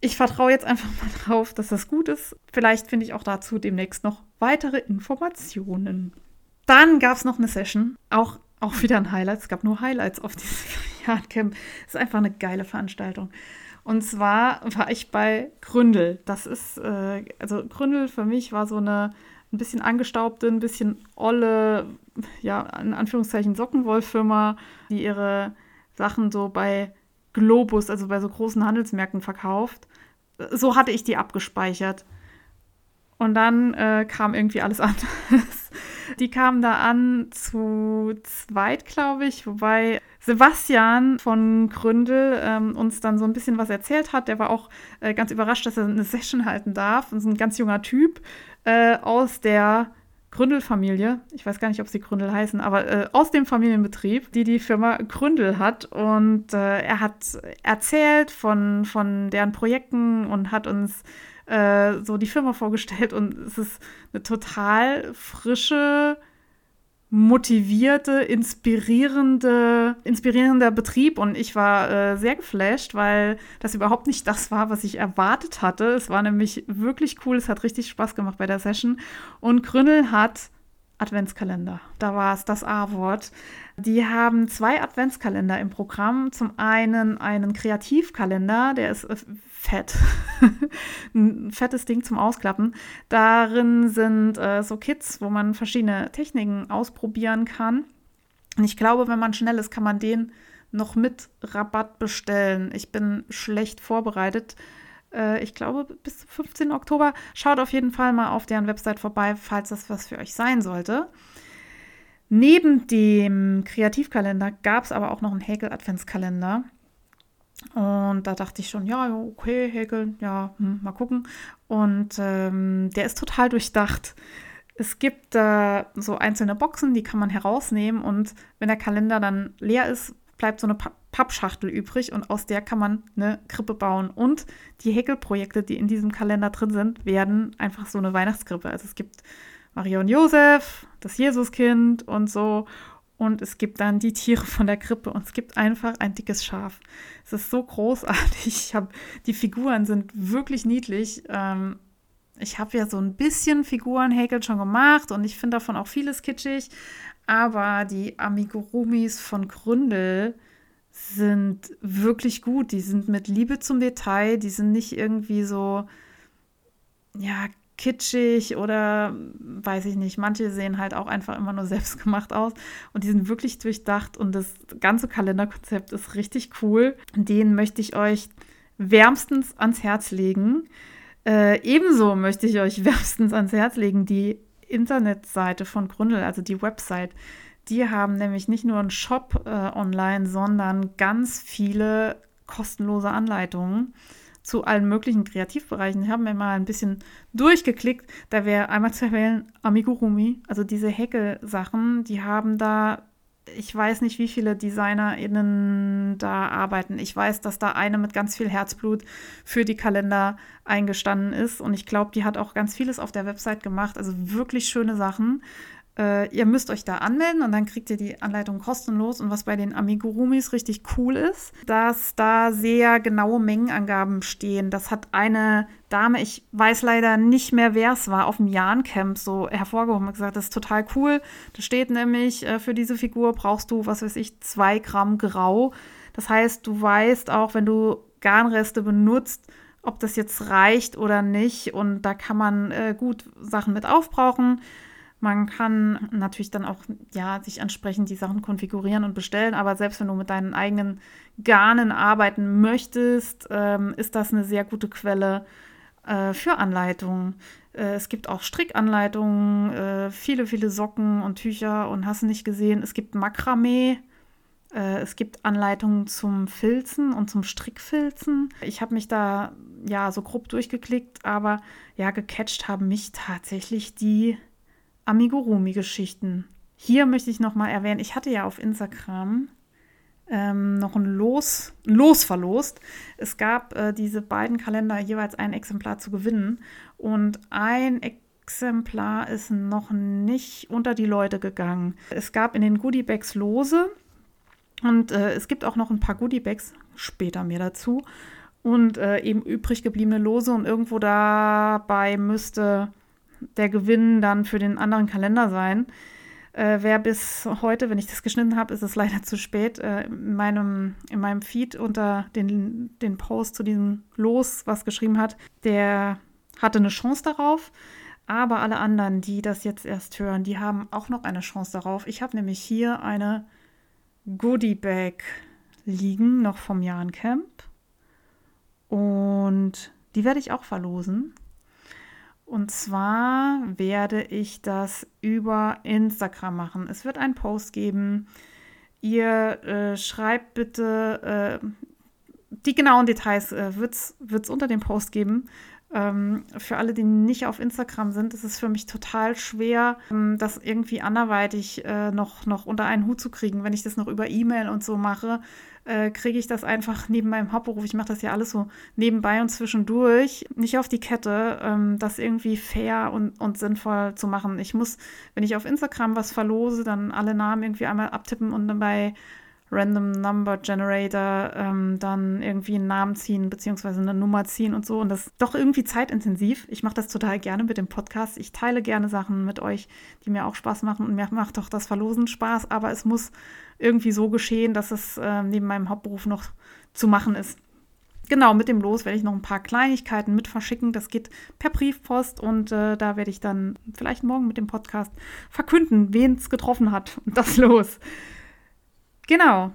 ich vertraue jetzt einfach mal drauf, dass das gut ist. Vielleicht finde ich auch dazu demnächst noch weitere Informationen. Dann gab es noch eine Session, auch, auch wieder ein Highlight. Es gab nur Highlights auf diesem Yardcamp. Es ist einfach eine geile Veranstaltung. Und zwar war ich bei Gründel. Das ist, äh, also Gründel für mich war so eine ein bisschen angestaubte, ein bisschen olle, ja, in Anführungszeichen Sockenwollfirma, die ihre Sachen so bei Globus, also bei so großen Handelsmärkten verkauft. So hatte ich die abgespeichert. Und dann äh, kam irgendwie alles anders. Die kamen da an zu zweit, glaube ich, wobei Sebastian von Gründel ähm, uns dann so ein bisschen was erzählt hat. Der war auch äh, ganz überrascht, dass er eine Session halten darf. Und ist ein ganz junger Typ äh, aus der Gründel-Familie, ich weiß gar nicht, ob sie Gründel heißen, aber äh, aus dem Familienbetrieb, die die Firma Gründel hat. Und äh, er hat erzählt von, von deren Projekten und hat uns äh, so die Firma vorgestellt. Und es ist eine total frische, motivierte, inspirierende, inspirierender Betrieb. Und ich war äh, sehr geflasht, weil das überhaupt nicht das war, was ich erwartet hatte. Es war nämlich wirklich cool, es hat richtig Spaß gemacht bei der Session. Und Gründel hat Adventskalender. Da war es das A-Wort. Die haben zwei Adventskalender im Programm. Zum einen einen Kreativkalender, der ist äh, fett. Ein fettes Ding zum Ausklappen. Darin sind äh, so Kits, wo man verschiedene Techniken ausprobieren kann. Und ich glaube, wenn man schnell ist, kann man den noch mit Rabatt bestellen. Ich bin schlecht vorbereitet. Äh, ich glaube, bis zum 15. Oktober. Schaut auf jeden Fall mal auf deren Website vorbei, falls das was für euch sein sollte. Neben dem Kreativkalender gab es aber auch noch einen Häkel-Adventskalender. Und da dachte ich schon, ja, okay, Häkel, ja, hm, mal gucken. Und ähm, der ist total durchdacht. Es gibt äh, so einzelne Boxen, die kann man herausnehmen und wenn der Kalender dann leer ist, bleibt so eine Pappschachtel übrig und aus der kann man eine Krippe bauen. Und die Häkelprojekte, die in diesem Kalender drin sind, werden einfach so eine Weihnachtskrippe. Also es gibt Maria und Josef, das Jesuskind und so. Und es gibt dann die Tiere von der Krippe und es gibt einfach ein dickes Schaf. Es ist so großartig. Ich hab, die Figuren sind wirklich niedlich. Ähm, ich habe ja so ein bisschen Figurenhäkel schon gemacht und ich finde davon auch vieles kitschig. Aber die Amigurumis von Gründel sind wirklich gut. Die sind mit Liebe zum Detail, die sind nicht irgendwie so, ja, kitschig oder weiß ich nicht. Manche sehen halt auch einfach immer nur selbstgemacht aus und die sind wirklich durchdacht und das ganze Kalenderkonzept ist richtig cool. Den möchte ich euch wärmstens ans Herz legen. Äh, ebenso möchte ich euch wärmstens ans Herz legen die Internetseite von Gründel, also die Website. Die haben nämlich nicht nur einen Shop äh, online, sondern ganz viele kostenlose Anleitungen zu allen möglichen Kreativbereichen. Ich habe mir mal ein bisschen durchgeklickt. Da wäre einmal zu erwähnen Amigurumi, also diese Häkelsachen, die haben da, ich weiß nicht, wie viele DesignerInnen da arbeiten. Ich weiß, dass da eine mit ganz viel Herzblut für die Kalender eingestanden ist und ich glaube, die hat auch ganz vieles auf der Website gemacht. Also wirklich schöne Sachen. Äh, ihr müsst euch da anmelden und dann kriegt ihr die Anleitung kostenlos. Und was bei den Amigurumis richtig cool ist, dass da sehr genaue Mengenangaben stehen. Das hat eine Dame, ich weiß leider nicht mehr, wer es war, auf dem Jahn-Camp so hervorgehoben und gesagt, das ist total cool. Da steht nämlich, äh, für diese Figur brauchst du, was weiß ich, zwei Gramm Grau. Das heißt, du weißt auch, wenn du Garnreste benutzt, ob das jetzt reicht oder nicht. Und da kann man äh, gut Sachen mit aufbrauchen. Man kann natürlich dann auch ja, sich entsprechend die Sachen konfigurieren und bestellen, aber selbst wenn du mit deinen eigenen Garnen arbeiten möchtest, ähm, ist das eine sehr gute Quelle äh, für Anleitungen. Äh, es gibt auch Strickanleitungen, äh, viele, viele Socken und Tücher und hast nicht gesehen, es gibt Makramee. Äh, es gibt Anleitungen zum Filzen und zum Strickfilzen. Ich habe mich da ja so grob durchgeklickt, aber ja, gecatcht haben mich tatsächlich die Amigurumi-Geschichten. Hier möchte ich nochmal erwähnen, ich hatte ja auf Instagram ähm, noch ein Los, ein Los verlost. Es gab äh, diese beiden Kalender jeweils ein Exemplar zu gewinnen und ein Exemplar ist noch nicht unter die Leute gegangen. Es gab in den Goodiebags Lose und äh, es gibt auch noch ein paar Goodiebags, später mehr dazu, und äh, eben übrig gebliebene Lose und irgendwo dabei müsste der Gewinn dann für den anderen Kalender sein. Äh, wer bis heute, wenn ich das geschnitten habe, ist es leider zu spät, äh, in, meinem, in meinem Feed unter den, den Post zu diesem Los was geschrieben hat, der hatte eine Chance darauf. Aber alle anderen, die das jetzt erst hören, die haben auch noch eine Chance darauf. Ich habe nämlich hier eine Goodie Bag liegen, noch vom Jahrencamp. Und die werde ich auch verlosen. Und zwar werde ich das über Instagram machen. Es wird einen Post geben. Ihr äh, schreibt bitte, äh, die genauen Details äh, wird es unter dem Post geben. Ähm, für alle, die nicht auf Instagram sind, ist es für mich total schwer, ähm, das irgendwie anderweitig äh, noch, noch unter einen Hut zu kriegen. Wenn ich das noch über E-Mail und so mache, äh, kriege ich das einfach neben meinem Hauptberuf, ich mache das ja alles so nebenbei und zwischendurch, nicht auf die Kette, ähm, das irgendwie fair und, und sinnvoll zu machen. Ich muss, wenn ich auf Instagram was verlose, dann alle Namen irgendwie einmal abtippen und dann bei Random Number Generator ähm, dann irgendwie einen Namen ziehen beziehungsweise eine Nummer ziehen und so. Und das ist doch irgendwie zeitintensiv. Ich mache das total gerne mit dem Podcast. Ich teile gerne Sachen mit euch, die mir auch Spaß machen. Und mir macht doch das Verlosen Spaß. Aber es muss irgendwie so geschehen, dass es äh, neben meinem Hauptberuf noch zu machen ist. Genau, mit dem Los werde ich noch ein paar Kleinigkeiten mit verschicken. Das geht per Briefpost und äh, da werde ich dann vielleicht morgen mit dem Podcast verkünden, wen es getroffen hat. Das Los. Genau.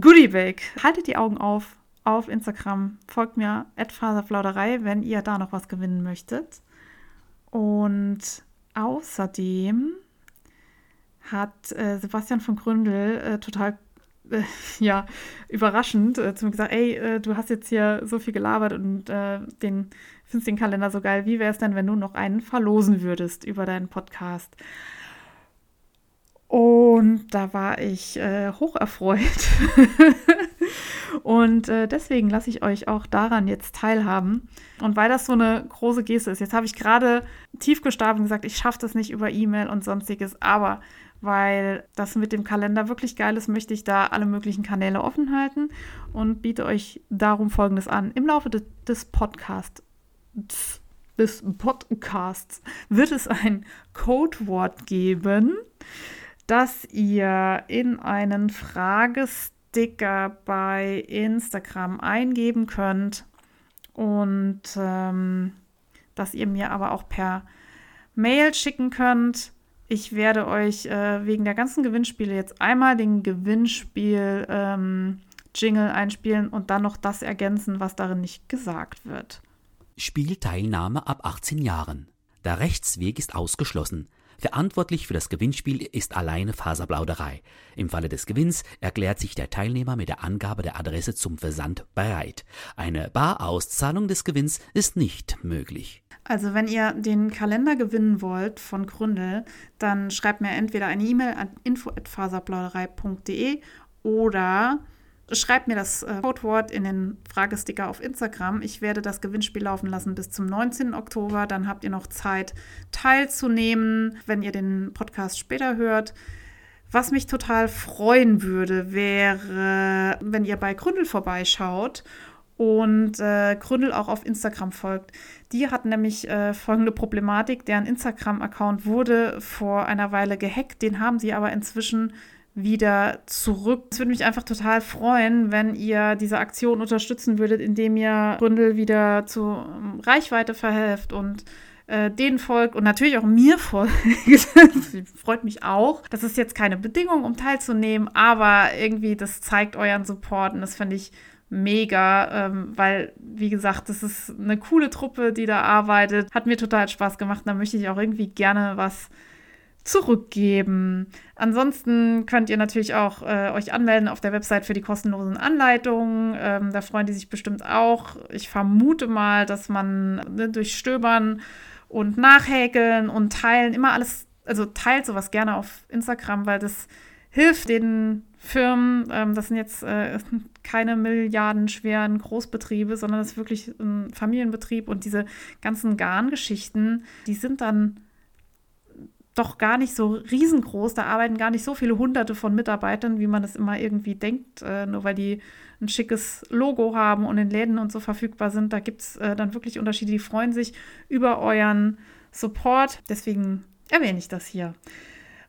Goodie Bag. Haltet die Augen auf auf Instagram. Folgt mir Faserflauderei, wenn ihr da noch was gewinnen möchtet. Und außerdem hat äh, Sebastian von Gründel äh, total äh, ja, überraschend äh, zu mir gesagt, ey, äh, du hast jetzt hier so viel gelabert und äh, den, findest den Kalender so geil. Wie wäre es denn, wenn du noch einen verlosen würdest über deinen Podcast? Und da war ich äh, hoch erfreut. und äh, deswegen lasse ich euch auch daran jetzt teilhaben. Und weil das so eine große Geste ist, jetzt habe ich gerade tief gestapelt und gesagt, ich schaffe das nicht über E-Mail und sonstiges, aber weil das mit dem Kalender wirklich geil ist, möchte ich da alle möglichen Kanäle offen halten und biete euch darum Folgendes an. Im Laufe de des Podcasts des Podcasts wird es ein Codewort geben, das ihr in einen Fragestil Sticker bei Instagram eingeben könnt und ähm, dass ihr mir aber auch per Mail schicken könnt. Ich werde euch äh, wegen der ganzen Gewinnspiele jetzt einmal den Gewinnspiel ähm, Jingle einspielen und dann noch das ergänzen, was darin nicht gesagt wird. Spielteilnahme ab 18 Jahren. Der Rechtsweg ist ausgeschlossen. Verantwortlich für das Gewinnspiel ist alleine Faserplauderei. Im Falle des Gewinns erklärt sich der Teilnehmer mit der Angabe der Adresse zum Versand bereit. Eine Barauszahlung des Gewinns ist nicht möglich. Also wenn ihr den Kalender gewinnen wollt von Gründel, dann schreibt mir entweder eine E-Mail an info@faserplauderei.de oder Schreibt mir das äh, Codewort in den Fragesticker auf Instagram. Ich werde das Gewinnspiel laufen lassen bis zum 19. Oktober. Dann habt ihr noch Zeit teilzunehmen, wenn ihr den Podcast später hört. Was mich total freuen würde, wäre, wenn ihr bei Gründel vorbeischaut und äh, Gründel auch auf Instagram folgt. Die hat nämlich äh, folgende Problematik. Deren Instagram-Account wurde vor einer Weile gehackt. Den haben sie aber inzwischen wieder zurück. Es würde mich einfach total freuen, wenn ihr diese Aktion unterstützen würdet, indem ihr Gründel wieder zu ähm, Reichweite verhelft und äh, denen folgt und natürlich auch mir folgt. Freut mich auch. Das ist jetzt keine Bedingung, um teilzunehmen, aber irgendwie, das zeigt euren Support und das finde ich mega, ähm, weil, wie gesagt, das ist eine coole Truppe, die da arbeitet. Hat mir total Spaß gemacht. Da möchte ich auch irgendwie gerne was zurückgeben. Ansonsten könnt ihr natürlich auch äh, euch anmelden auf der Website für die kostenlosen Anleitungen. Ähm, da freuen die sich bestimmt auch. Ich vermute mal, dass man ne, durch Stöbern und Nachhäkeln und Teilen immer alles, also teilt sowas gerne auf Instagram, weil das hilft den Firmen. Ähm, das sind jetzt äh, keine milliardenschweren Großbetriebe, sondern das ist wirklich ein Familienbetrieb und diese ganzen Garngeschichten, die sind dann doch gar nicht so riesengroß. Da arbeiten gar nicht so viele hunderte von Mitarbeitern, wie man es immer irgendwie denkt, äh, nur weil die ein schickes Logo haben und in Läden und so verfügbar sind. Da gibt es äh, dann wirklich Unterschiede, die freuen sich über euren Support. Deswegen erwähne ich das hier.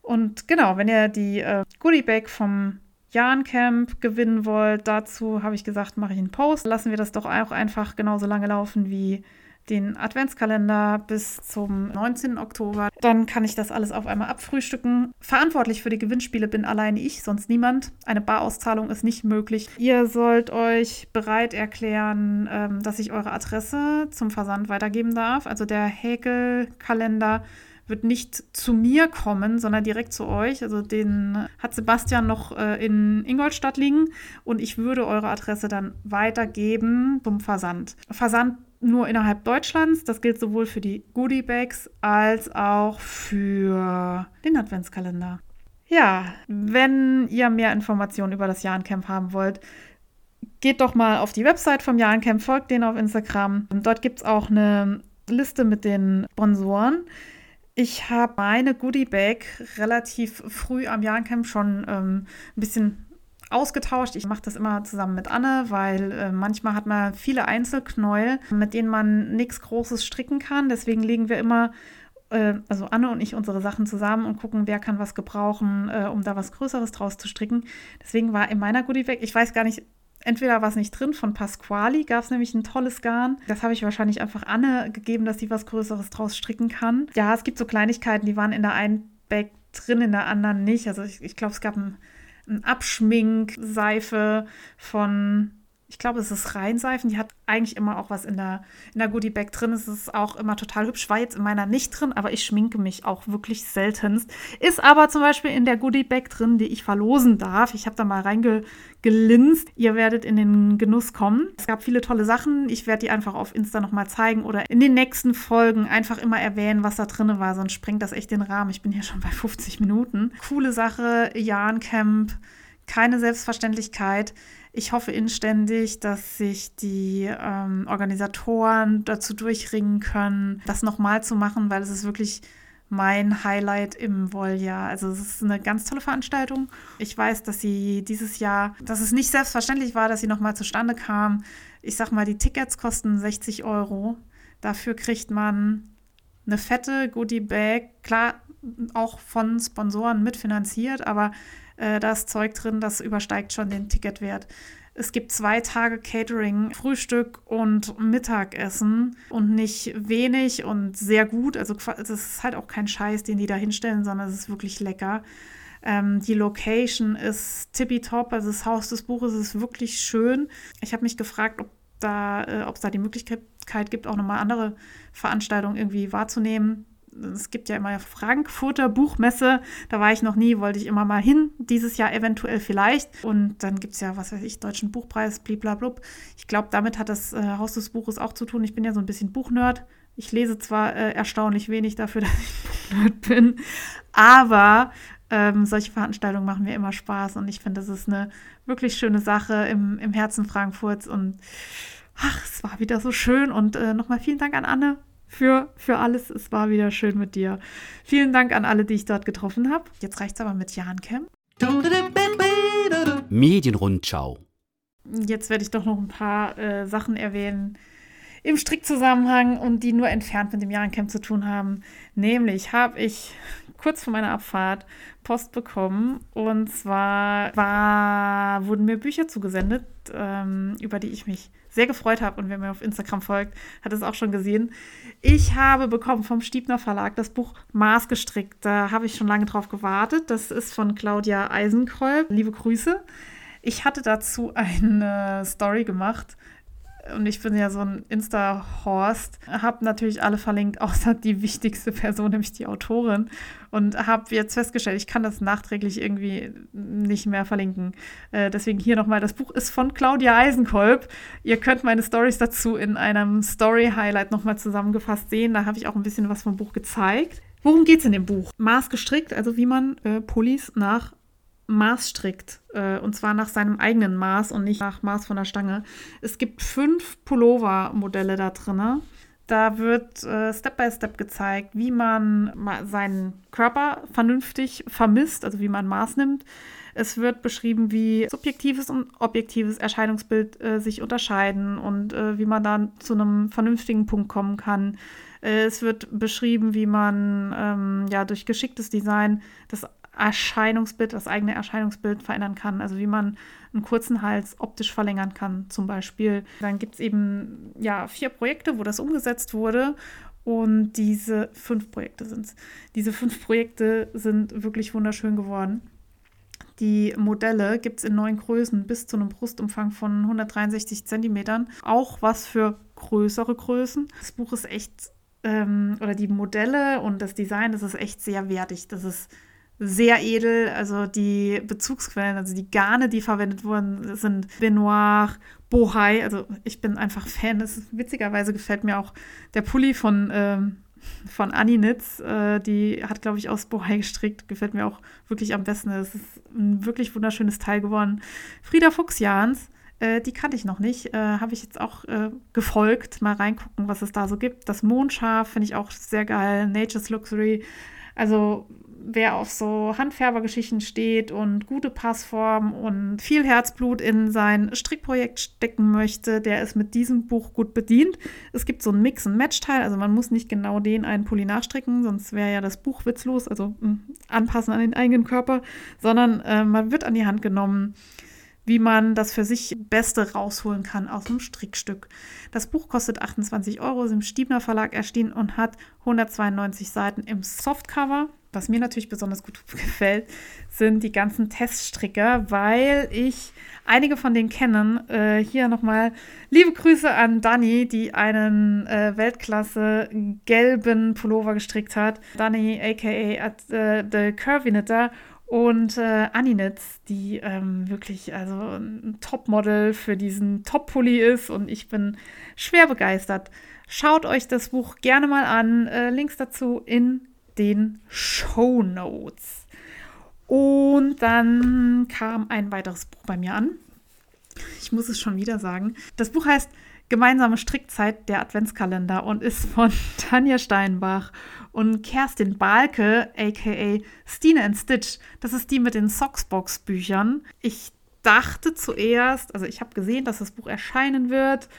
Und genau, wenn ihr die äh, Goodie Bag vom Jan Camp gewinnen wollt, dazu habe ich gesagt, mache ich einen Post. Lassen wir das doch auch einfach genauso lange laufen wie den Adventskalender bis zum 19. Oktober. Dann kann ich das alles auf einmal abfrühstücken. Verantwortlich für die Gewinnspiele bin alleine ich, sonst niemand. Eine Barauszahlung ist nicht möglich. Ihr sollt euch bereit erklären, ähm, dass ich eure Adresse zum Versand weitergeben darf. Also der Häkelkalender wird nicht zu mir kommen, sondern direkt zu euch. Also den hat Sebastian noch äh, in Ingolstadt liegen und ich würde eure Adresse dann weitergeben zum Versand. Versand nur innerhalb Deutschlands. Das gilt sowohl für die Goodie Bags als auch für den Adventskalender. Ja, wenn ihr mehr Informationen über das Jahrencamp haben wollt, geht doch mal auf die Website vom Jahrencamp, folgt denen auf Instagram. Dort gibt es auch eine Liste mit den Sponsoren. Ich habe meine Goodie Bag relativ früh am Jahrencamp schon ähm, ein bisschen ausgetauscht. Ich mache das immer zusammen mit Anne, weil äh, manchmal hat man viele Einzelknäuel, mit denen man nichts Großes stricken kann. Deswegen legen wir immer, äh, also Anne und ich, unsere Sachen zusammen und gucken, wer kann was gebrauchen, äh, um da was Größeres draus zu stricken. Deswegen war in meiner Goodie Bag, ich weiß gar nicht, Entweder war es nicht drin, von Pasquali gab es nämlich ein tolles Garn. Das habe ich wahrscheinlich einfach Anne gegeben, dass sie was Größeres draus stricken kann. Ja, es gibt so Kleinigkeiten, die waren in der einen Bag drin, in der anderen nicht. Also ich, ich glaube, es gab ein Abschminkseife von ich glaube, es ist Reinseifen. Die hat eigentlich immer auch was in der, in der Goodie Bag drin. Es ist auch immer total hübsch. War jetzt in meiner nicht drin, aber ich schminke mich auch wirklich seltenst. Ist aber zum Beispiel in der Goodie Bag drin, die ich verlosen darf. Ich habe da mal reingelinst. Ihr werdet in den Genuss kommen. Es gab viele tolle Sachen. Ich werde die einfach auf Insta nochmal zeigen oder in den nächsten Folgen einfach immer erwähnen, was da drin war. Sonst sprengt das echt den Rahmen. Ich bin hier schon bei 50 Minuten. Coole Sache. Jan Camp. Keine Selbstverständlichkeit. Ich hoffe inständig, dass sich die ähm, Organisatoren dazu durchringen können, das nochmal zu machen, weil es ist wirklich mein Highlight im Wolljahr. Also es ist eine ganz tolle Veranstaltung. Ich weiß, dass sie dieses Jahr, dass es nicht selbstverständlich war, dass sie nochmal zustande kam. Ich sag mal, die Tickets kosten 60 Euro. Dafür kriegt man eine fette Goodie Bag. Klar, auch von Sponsoren mitfinanziert, aber Äh, da ist Zeug drin, das übersteigt schon den Ticketwert. Es gibt zwei Tage Catering, Frühstück und Mittagessen und nicht wenig und sehr gut. Also das ist halt auch kein Scheiß, den die da hinstellen, sondern es ist wirklich lecker. Ähm, die Location ist tippitopp, also das Haus des Buches ist wirklich schön. Ich habe mich gefragt, ob da, äh, ob es da die Möglichkeit gibt, auch nochmal andere Veranstaltungen irgendwie wahrzunehmen es gibt ja immer Frankfurter Buchmesse, da war ich noch nie, wollte ich immer mal hin, dieses Jahr eventuell vielleicht. Und dann gibt es ja, was weiß ich, Deutschen Buchpreis, bliblablub. Ich glaube, damit hat das äh, Haus des Buches auch zu tun. Ich bin ja so ein bisschen Buchnerd. Ich lese zwar äh, erstaunlich wenig dafür, dass ich Buchnerd bin, aber ähm, solche Veranstaltungen machen mir immer Spaß und ich finde, das ist eine wirklich schöne Sache im, im Herzen Frankfurts und ach, es war wieder so schön und äh, nochmal vielen Dank an Anne für, für alles. Es war wieder schön mit dir. Vielen Dank an alle, die ich dort getroffen habe. Jetzt reicht es aber mit Jan Camp. Medienrundschau. Jetzt werde ich doch noch ein paar äh, Sachen erwähnen im Strickzusammenhang und die nur entfernt mit dem Jahrencamp zu tun haben. Nämlich habe ich kurz vor meiner Abfahrt Post bekommen und zwar war, wurden mir Bücher zugesendet, ähm, über die ich mich sehr gefreut habe und wer mir auf Instagram folgt, hat es auch schon gesehen. Ich habe bekommen vom Stiebner Verlag das Buch Maßgestrickt. Da habe ich schon lange drauf gewartet. Das ist von Claudia Eisenkolb. Liebe Grüße. Ich hatte dazu eine Story gemacht und ich bin ja so ein Insta-Horst, habe natürlich alle verlinkt, außer die wichtigste Person, nämlich die Autorin. Und habe jetzt festgestellt, ich kann das nachträglich irgendwie nicht mehr verlinken. Äh, deswegen hier nochmal, das Buch ist von Claudia Eisenkolb. Ihr könnt meine Stories dazu in einem Story-Highlight nochmal zusammengefasst sehen. Da habe ich auch ein bisschen was vom Buch gezeigt. Worum geht es in dem Buch? Maßgestrickt, also wie man äh, Pullis nach Maß strickt. Äh, und zwar nach seinem eigenen Maß und nicht nach Maß von der Stange. Es gibt fünf Pullover-Modelle da drin. Da wird äh, Step by Step gezeigt, wie man seinen Körper vernünftig vermisst, also wie man Maß nimmt. Es wird beschrieben, wie subjektives und objektives Erscheinungsbild äh, sich unterscheiden und äh, wie man dann zu einem vernünftigen Punkt kommen kann. Äh, es wird beschrieben, wie man ähm, ja durch geschicktes Design das Erscheinungsbild, das eigene Erscheinungsbild verändern kann. Also wie man einen kurzen Hals optisch verlängern kann, zum Beispiel. Dann gibt es eben ja vier Projekte, wo das umgesetzt wurde. Und diese fünf Projekte sind es. Diese fünf Projekte sind wirklich wunderschön geworden. Die Modelle gibt es in neun Größen bis zu einem Brustumfang von 163 Zentimetern. Auch was für größere Größen. Das Buch ist echt, ähm, oder die Modelle und das Design, das ist echt sehr wertig. Das ist sehr edel. Also die Bezugsquellen, also die Garne, die verwendet wurden, sind Benoir, Bohai. Also ich bin einfach Fan. Es witzigerweise gefällt mir auch der Pulli von, ähm, von Annie. Äh, die hat, glaube ich, aus Bohai gestrickt. Gefällt mir auch wirklich am besten. Es ist ein wirklich wunderschönes Teil geworden. Frieda Fuchsjans. Äh, die kannte ich noch nicht. Äh, Habe ich jetzt auch äh, gefolgt. Mal reingucken, was es da so gibt. Das Mondschaf finde ich auch sehr geil. Nature's Luxury. Also wer auf so Handfärbergeschichten steht und gute Passform und viel Herzblut in sein Strickprojekt stecken möchte, der ist mit diesem Buch gut bedient. Es gibt so ein Mix-and-Match-Teil, also man muss nicht genau den einen Pulli nachstricken, sonst wäre ja das Buch witzlos, also mh, hm, anpassen an den eigenen Körper, sondern äh, man wird an die Hand genommen wie man das für sich Beste rausholen kann aus einem Strickstück. Das Buch kostet 28 Euro, ist im Stiebner Verlag erschienen und hat 192 Seiten im Softcover. Was mir natürlich besonders gut gefällt, sind die ganzen Teststricker, weil ich einige von denen kenne. Äh, hier nochmal liebe Grüße an Dani, die einen äh, Weltklasse gelben Pullover gestrickt hat. Dani, aka äh, The Curvy Knitter und äh, Aninitz, die ähm, wirklich also ein Topmodel für diesen Top-Pulli ist und ich bin schwer begeistert. Schaut euch das Buch gerne mal an. Äh, Links dazu in den Show Notes. Und dann kam ein weiteres Buch bei mir an. Ich muss es schon wieder sagen. Das Buch heißt Gemeinsame Strickzeit, der Adventskalender und ist von Tanja Steinbach und Kerstin Balke, aka Stine and Stitch. Das ist die mit den Socksbox-Büchern. Ich dachte zuerst, also ich habe gesehen, dass das Buch erscheinen wird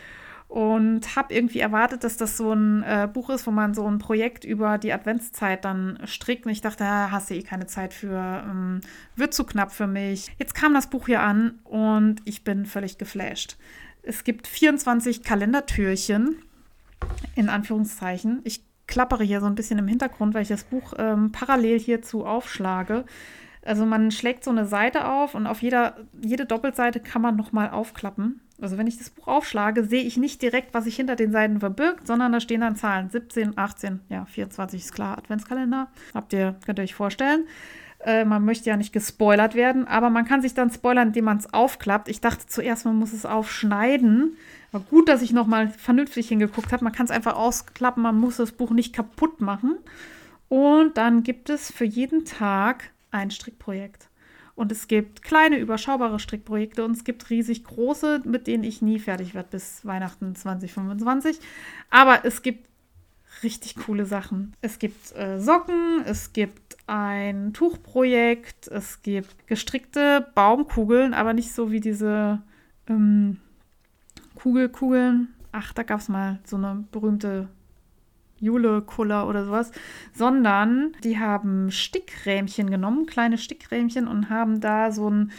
und habe irgendwie erwartet, dass das so ein äh, Buch ist, wo man so ein Projekt über die Adventszeit dann strickt. Und ich dachte, ja, hast du eh keine Zeit für, ähm, wird zu knapp für mich. Jetzt kam das Buch hier an und ich bin völlig geflasht. Es gibt 24 Kalendertürchen, in Anführungszeichen. Ich klappere hier so ein bisschen im Hintergrund, weil ich das Buch ähm, parallel hierzu aufschlage. Also man schlägt so eine Seite auf und auf jeder, jede Doppelseite kann man nochmal aufklappen. Also wenn ich das Buch aufschlage, sehe ich nicht direkt, was sich hinter den Seiten verbirgt, sondern da stehen dann Zahlen. 17, 18, ja, 24 ist klar, Adventskalender. Habt ihr, könnt ihr euch vorstellen. Äh, man möchte ja nicht gespoilert werden, aber man kann sich dann spoilern, indem man es aufklappt. Ich dachte zuerst, man muss es aufschneiden. War gut, dass ich nochmal vernünftig hingeguckt habe. Man kann es einfach ausklappen, man muss das Buch nicht kaputt machen. Und dann gibt es für jeden Tag ein Strickprojekt. Und es gibt kleine, überschaubare Strickprojekte und es gibt riesig große, mit denen ich nie fertig werde bis Weihnachten 2025. Aber es gibt richtig coole Sachen. Es gibt äh, Socken, es gibt ein Tuchprojekt, es gibt gestrickte Baumkugeln, aber nicht so wie diese ähm, Kugelkugeln. Ach, da gab es mal so eine berühmte Jule-Kuller oder sowas, sondern die haben Stickrähmchen genommen, kleine Stickrähmchen und haben da so ein,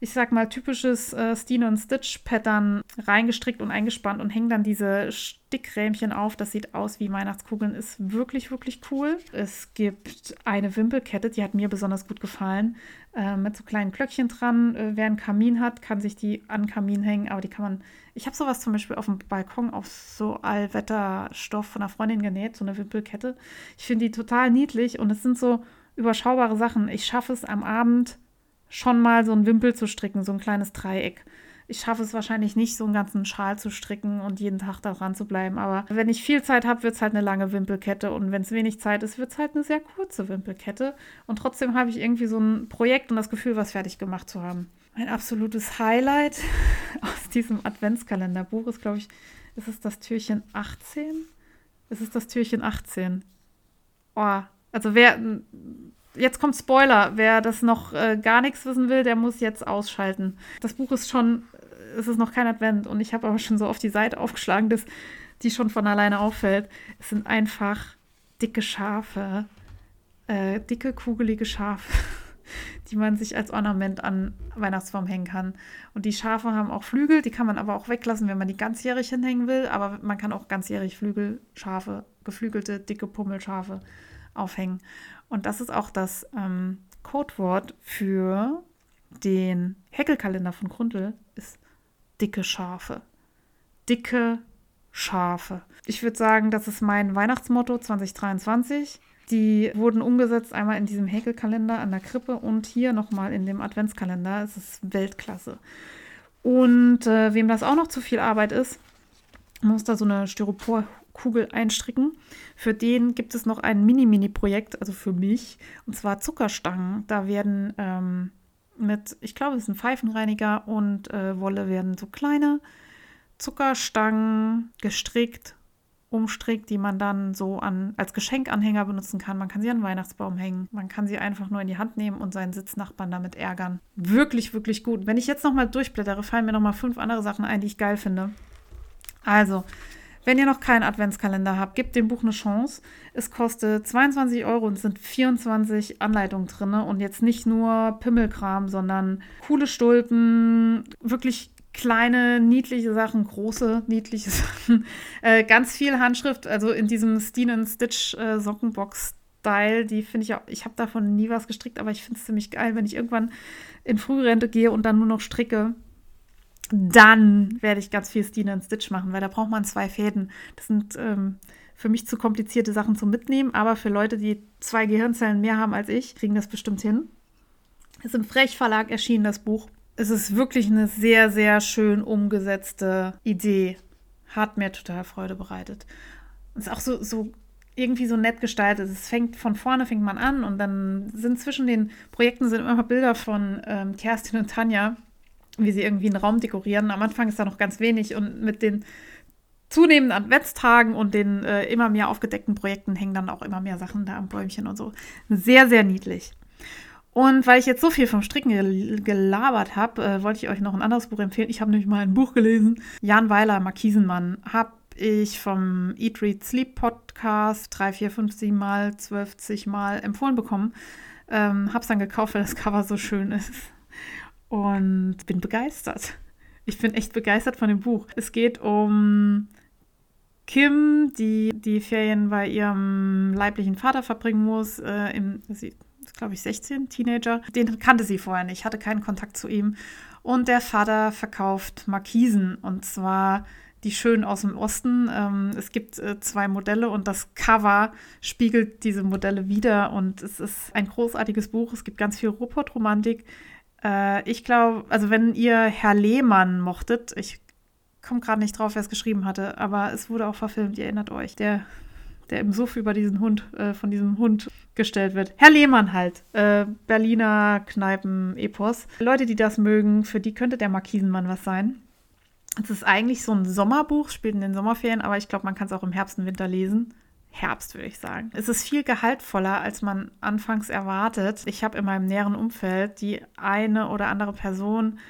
ich sag mal, typisches äh, Stine und Stitch-Pattern reingestrickt und eingespannt und hängen dann diese Stickrähmchen auf. Das sieht aus wie Weihnachtskugeln, ist wirklich, wirklich cool. Es gibt eine Wimpelkette, die hat mir besonders gut gefallen, äh, mit so kleinen Glöckchen dran. Äh, wer einen Kamin hat, kann sich die an den Kamin hängen, aber die kann man ich habe sowas zum Beispiel auf dem Balkon auf so Allwetterstoff von einer Freundin genäht, so eine Wimpelkette. Ich finde die total niedlich und es sind so überschaubare Sachen. Ich schaffe es am Abend schon mal so ein Wimpel zu stricken, so ein kleines Dreieck. Ich schaffe es wahrscheinlich nicht, so einen ganzen Schal zu stricken und jeden Tag da dran zu bleiben. Aber wenn ich viel Zeit habe, wird es halt eine lange Wimpelkette. Und wenn es wenig Zeit ist, wird es halt eine sehr kurze Wimpelkette. Und trotzdem habe ich irgendwie so ein Projekt und das Gefühl, was fertig gemacht zu haben. Ein absolutes Highlight aus diesem Adventskalenderbuch ist, glaube ich, ist es das Türchen 18? Ist es das Türchen 18? Oh, also wer, jetzt kommt Spoiler, wer das noch äh, gar nichts wissen will, der muss jetzt ausschalten. Das Buch ist schon, es ist noch kein Advent und ich habe aber schon so auf die Seite aufgeschlagen, dass die schon von alleine auffällt. Es sind einfach dicke Schafe, äh, dicke, kugelige Schafe die man sich als Ornament an Weihnachtsbaum hängen kann. Und die Schafe haben auch Flügel, die kann man aber auch weglassen, wenn man die ganzjährig hinhängen will. Aber man kann auch ganzjährig Flügelschafe, geflügelte, dicke Pummelschafe aufhängen. Und das ist auch das ähm, Codewort für den Häkelkalender von Grundl, ist dicke Schafe. Dicke Schafe. Ich würde sagen, das ist mein Weihnachtsmotto 2023. Die wurden umgesetzt einmal in diesem Häkelkalender an der Krippe und hier nochmal in dem Adventskalender. Es ist Weltklasse. Und äh, wem das auch noch zu viel Arbeit ist, muss da so eine Styroporkugel einstricken. Für den gibt es noch ein Mini-Mini-Projekt, also für mich, und zwar Zuckerstangen. Da werden ähm, mit, ich glaube, es ist ein Pfeifenreiniger und äh, Wolle werden so kleine Zuckerstangen gestrickt umstrickt, die man dann so an, als Geschenkanhänger benutzen kann. Man kann sie an den Weihnachtsbaum hängen. Man kann sie einfach nur in die Hand nehmen und seinen Sitznachbarn damit ärgern. Wirklich, wirklich gut. Wenn ich jetzt nochmal durchblättere, fallen mir nochmal fünf andere Sachen ein, die ich geil finde. Also, wenn ihr noch keinen Adventskalender habt, gebt dem Buch eine Chance. Es kostet 22 Euro und sind 24 Anleitungen drin. Und jetzt nicht nur Pimmelkram, sondern coole Stulpen, wirklich kleine, niedliche Sachen, große, niedliche Sachen. Äh, ganz viel Handschrift, also in diesem Steen Stitch äh, Sockenbox-Style, die finde ich auch, ich habe davon nie was gestrickt, aber ich finde es ziemlich geil, wenn ich irgendwann in Frührente gehe und dann nur noch stricke. Dann werde ich ganz viel Steen Stitch machen, weil da braucht man zwei Fäden. Das sind ähm, für mich zu komplizierte Sachen zum Mitnehmen, aber für Leute, die zwei Gehirnzellen mehr haben als ich, kriegen das bestimmt hin. Es ist im Frech Verlag erschienen, das Buch es ist wirklich eine sehr, sehr schön umgesetzte Idee. Hat mir total Freude bereitet. Es ist auch so, so irgendwie so nett gestaltet. Es fängt von vorne fängt man an und dann sind zwischen den Projekten sind immer Bilder von ähm, Kerstin und Tanja, wie sie irgendwie einen Raum dekorieren. Am Anfang ist da noch ganz wenig und mit den zunehmenden Adventstagen und den äh, immer mehr aufgedeckten Projekten hängen dann auch immer mehr Sachen da am Bäumchen und so. Sehr, sehr niedlich. Und weil ich jetzt so viel vom Stricken gel gelabert habe, äh, wollte ich euch noch ein anderes Buch empfehlen. Ich habe nämlich mal ein Buch gelesen. Jan Weiler, Markisenmann. Habe ich vom Eat, Read, Sleep Podcast drei, vier, fünf, sieben Mal, zwölf, Mal empfohlen bekommen. Ähm, habe es dann gekauft, weil das Cover so schön ist. Und bin begeistert. Ich bin echt begeistert von dem Buch. Es geht um Kim, die die Ferien bei ihrem leiblichen Vater verbringen muss. Äh, im, sie ist, glaube ich, 16, Teenager. Den kannte sie vorher nicht, hatte keinen Kontakt zu ihm. Und der Vater verkauft Markisen und zwar die schön aus dem Osten. Ähm, es gibt äh, zwei Modelle und das Cover spiegelt diese Modelle wieder und es ist ein großartiges Buch. Es gibt ganz viel Ruhrpott-Romantik. Äh, ich glaube, also wenn ihr Herr Lehmann mochtet, ich komme gerade nicht drauf, wer es geschrieben hatte, aber es wurde auch verfilmt, ihr erinnert euch, der, der im Suff über diesen Hund, äh, von diesem Hund gestellt wird. Herr Lehmann halt, äh, Berliner Kneipen-Epos. Leute, die das mögen, für die könnte der Markisenmann was sein. Es ist eigentlich so ein Sommerbuch, spielt in den Sommerferien, aber ich glaube, man kann es auch im Herbst und Winter lesen. Herbst, würde ich sagen. Es ist viel gehaltvoller, als man anfangs erwartet. Ich habe in meinem näheren Umfeld die eine oder andere Person,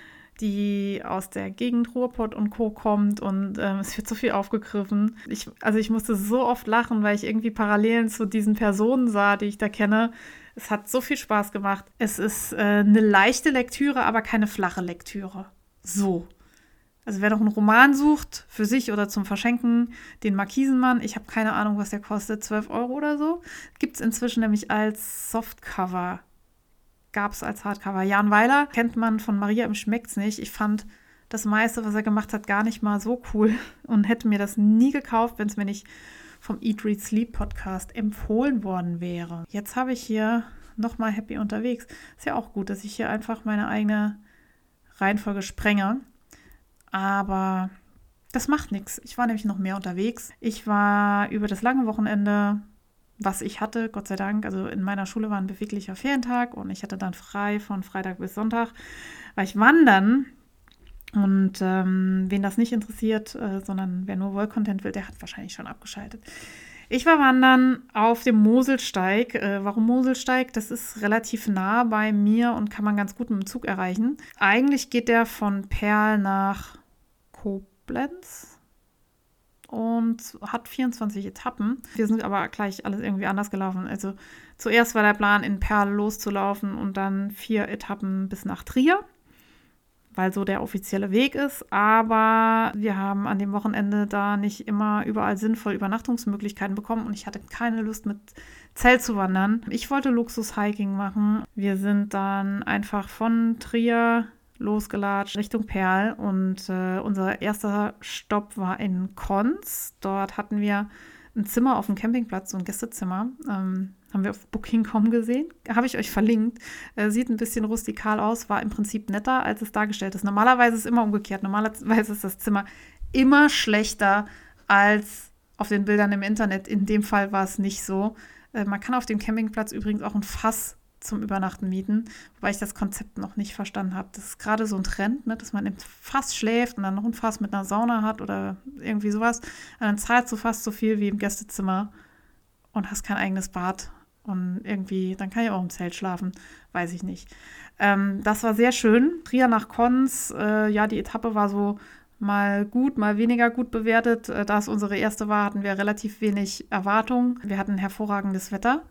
die aus der Gegend Ruhrpott und Co. kommt und ähm, es wird so viel aufgegriffen. Ich, also ich musste so oft lachen, weil ich irgendwie Parallelen zu diesen Personen sah, die ich da kenne. Es hat so viel Spaß gemacht. Es ist äh, eine leichte Lektüre, aber keine flache Lektüre. So. Also wer noch einen Roman sucht, für sich oder zum Verschenken, den Markisenmann, ich habe keine Ahnung, was der kostet, 12 Euro oder so, gibt es inzwischen nämlich als Softcover. Gab es als Hardcover. Jan Weiler kennt man von Maria im Schmeckt's nicht. Ich fand das meiste, was er gemacht hat, gar nicht mal so cool und hätte mir das nie gekauft, wenn es mir nicht vom Eat, Read, Sleep Podcast empfohlen worden wäre. Jetzt habe ich hier nochmal happy unterwegs. Ist ja auch gut, dass ich hier einfach meine eigene Reihenfolge sprenge. Aber das macht nichts. Ich war nämlich noch mehr unterwegs. Ich war über das lange Wochenende, was ich hatte, Gott sei Dank, also in meiner Schule war ein beweglicher Ferientag und ich hatte dann frei von Freitag bis Sonntag, war ich wandern. Und ähm, wen das nicht interessiert, äh, sondern wer nur Wollcontent will, der hat wahrscheinlich schon abgeschaltet. Ich war wandern auf dem Moselsteig. Äh, warum Moselsteig? Das ist relativ nah bei mir und kann man ganz gut mit dem Zug erreichen. Eigentlich geht der von Perl nach Koblenz und hat 24 Etappen. Wir sind aber gleich alles irgendwie anders gelaufen. Also zuerst war der Plan, in Perl loszulaufen und dann vier Etappen bis nach Trier, weil so der offizielle Weg ist. Aber wir haben an dem Wochenende da nicht immer überall sinnvoll Übernachtungsmöglichkeiten bekommen und ich hatte keine Lust mit Zelt zu wandern. Ich wollte Luxus-Hiking machen. Wir sind dann einfach von Trier losgelatscht Richtung Perl und äh, unser erster Stopp war in Konz. Dort hatten wir ein Zimmer auf dem Campingplatz, so ein Gästezimmer. Ähm, haben wir auf Booking.com gesehen. Habe ich euch verlinkt. Äh, sieht ein bisschen rustikal aus, war im Prinzip netter, als es dargestellt ist. Normalerweise ist es immer umgekehrt. Normalerweise ist das Zimmer immer schlechter als auf den Bildern im Internet. In dem Fall war es nicht so. Äh, man kann auf dem Campingplatz übrigens auch ein Fass zum Übernachten mieten, wobei ich das Konzept noch nicht verstanden habe. Das ist gerade so ein Trend, ne, dass man im Fass schläft und dann noch ein Fass mit einer Sauna hat oder irgendwie sowas. Und dann zahlst du fast so viel wie im Gästezimmer und hast kein eigenes Bad. Und irgendwie, dann kann ich auch im Zelt schlafen, weiß ich nicht. Ähm, das war sehr schön. Trier nach Konz, äh, ja, die Etappe war so mal gut, mal weniger gut bewertet. Äh, da es unsere erste war, hatten wir relativ wenig Erwartung. Wir hatten hervorragendes Wetter.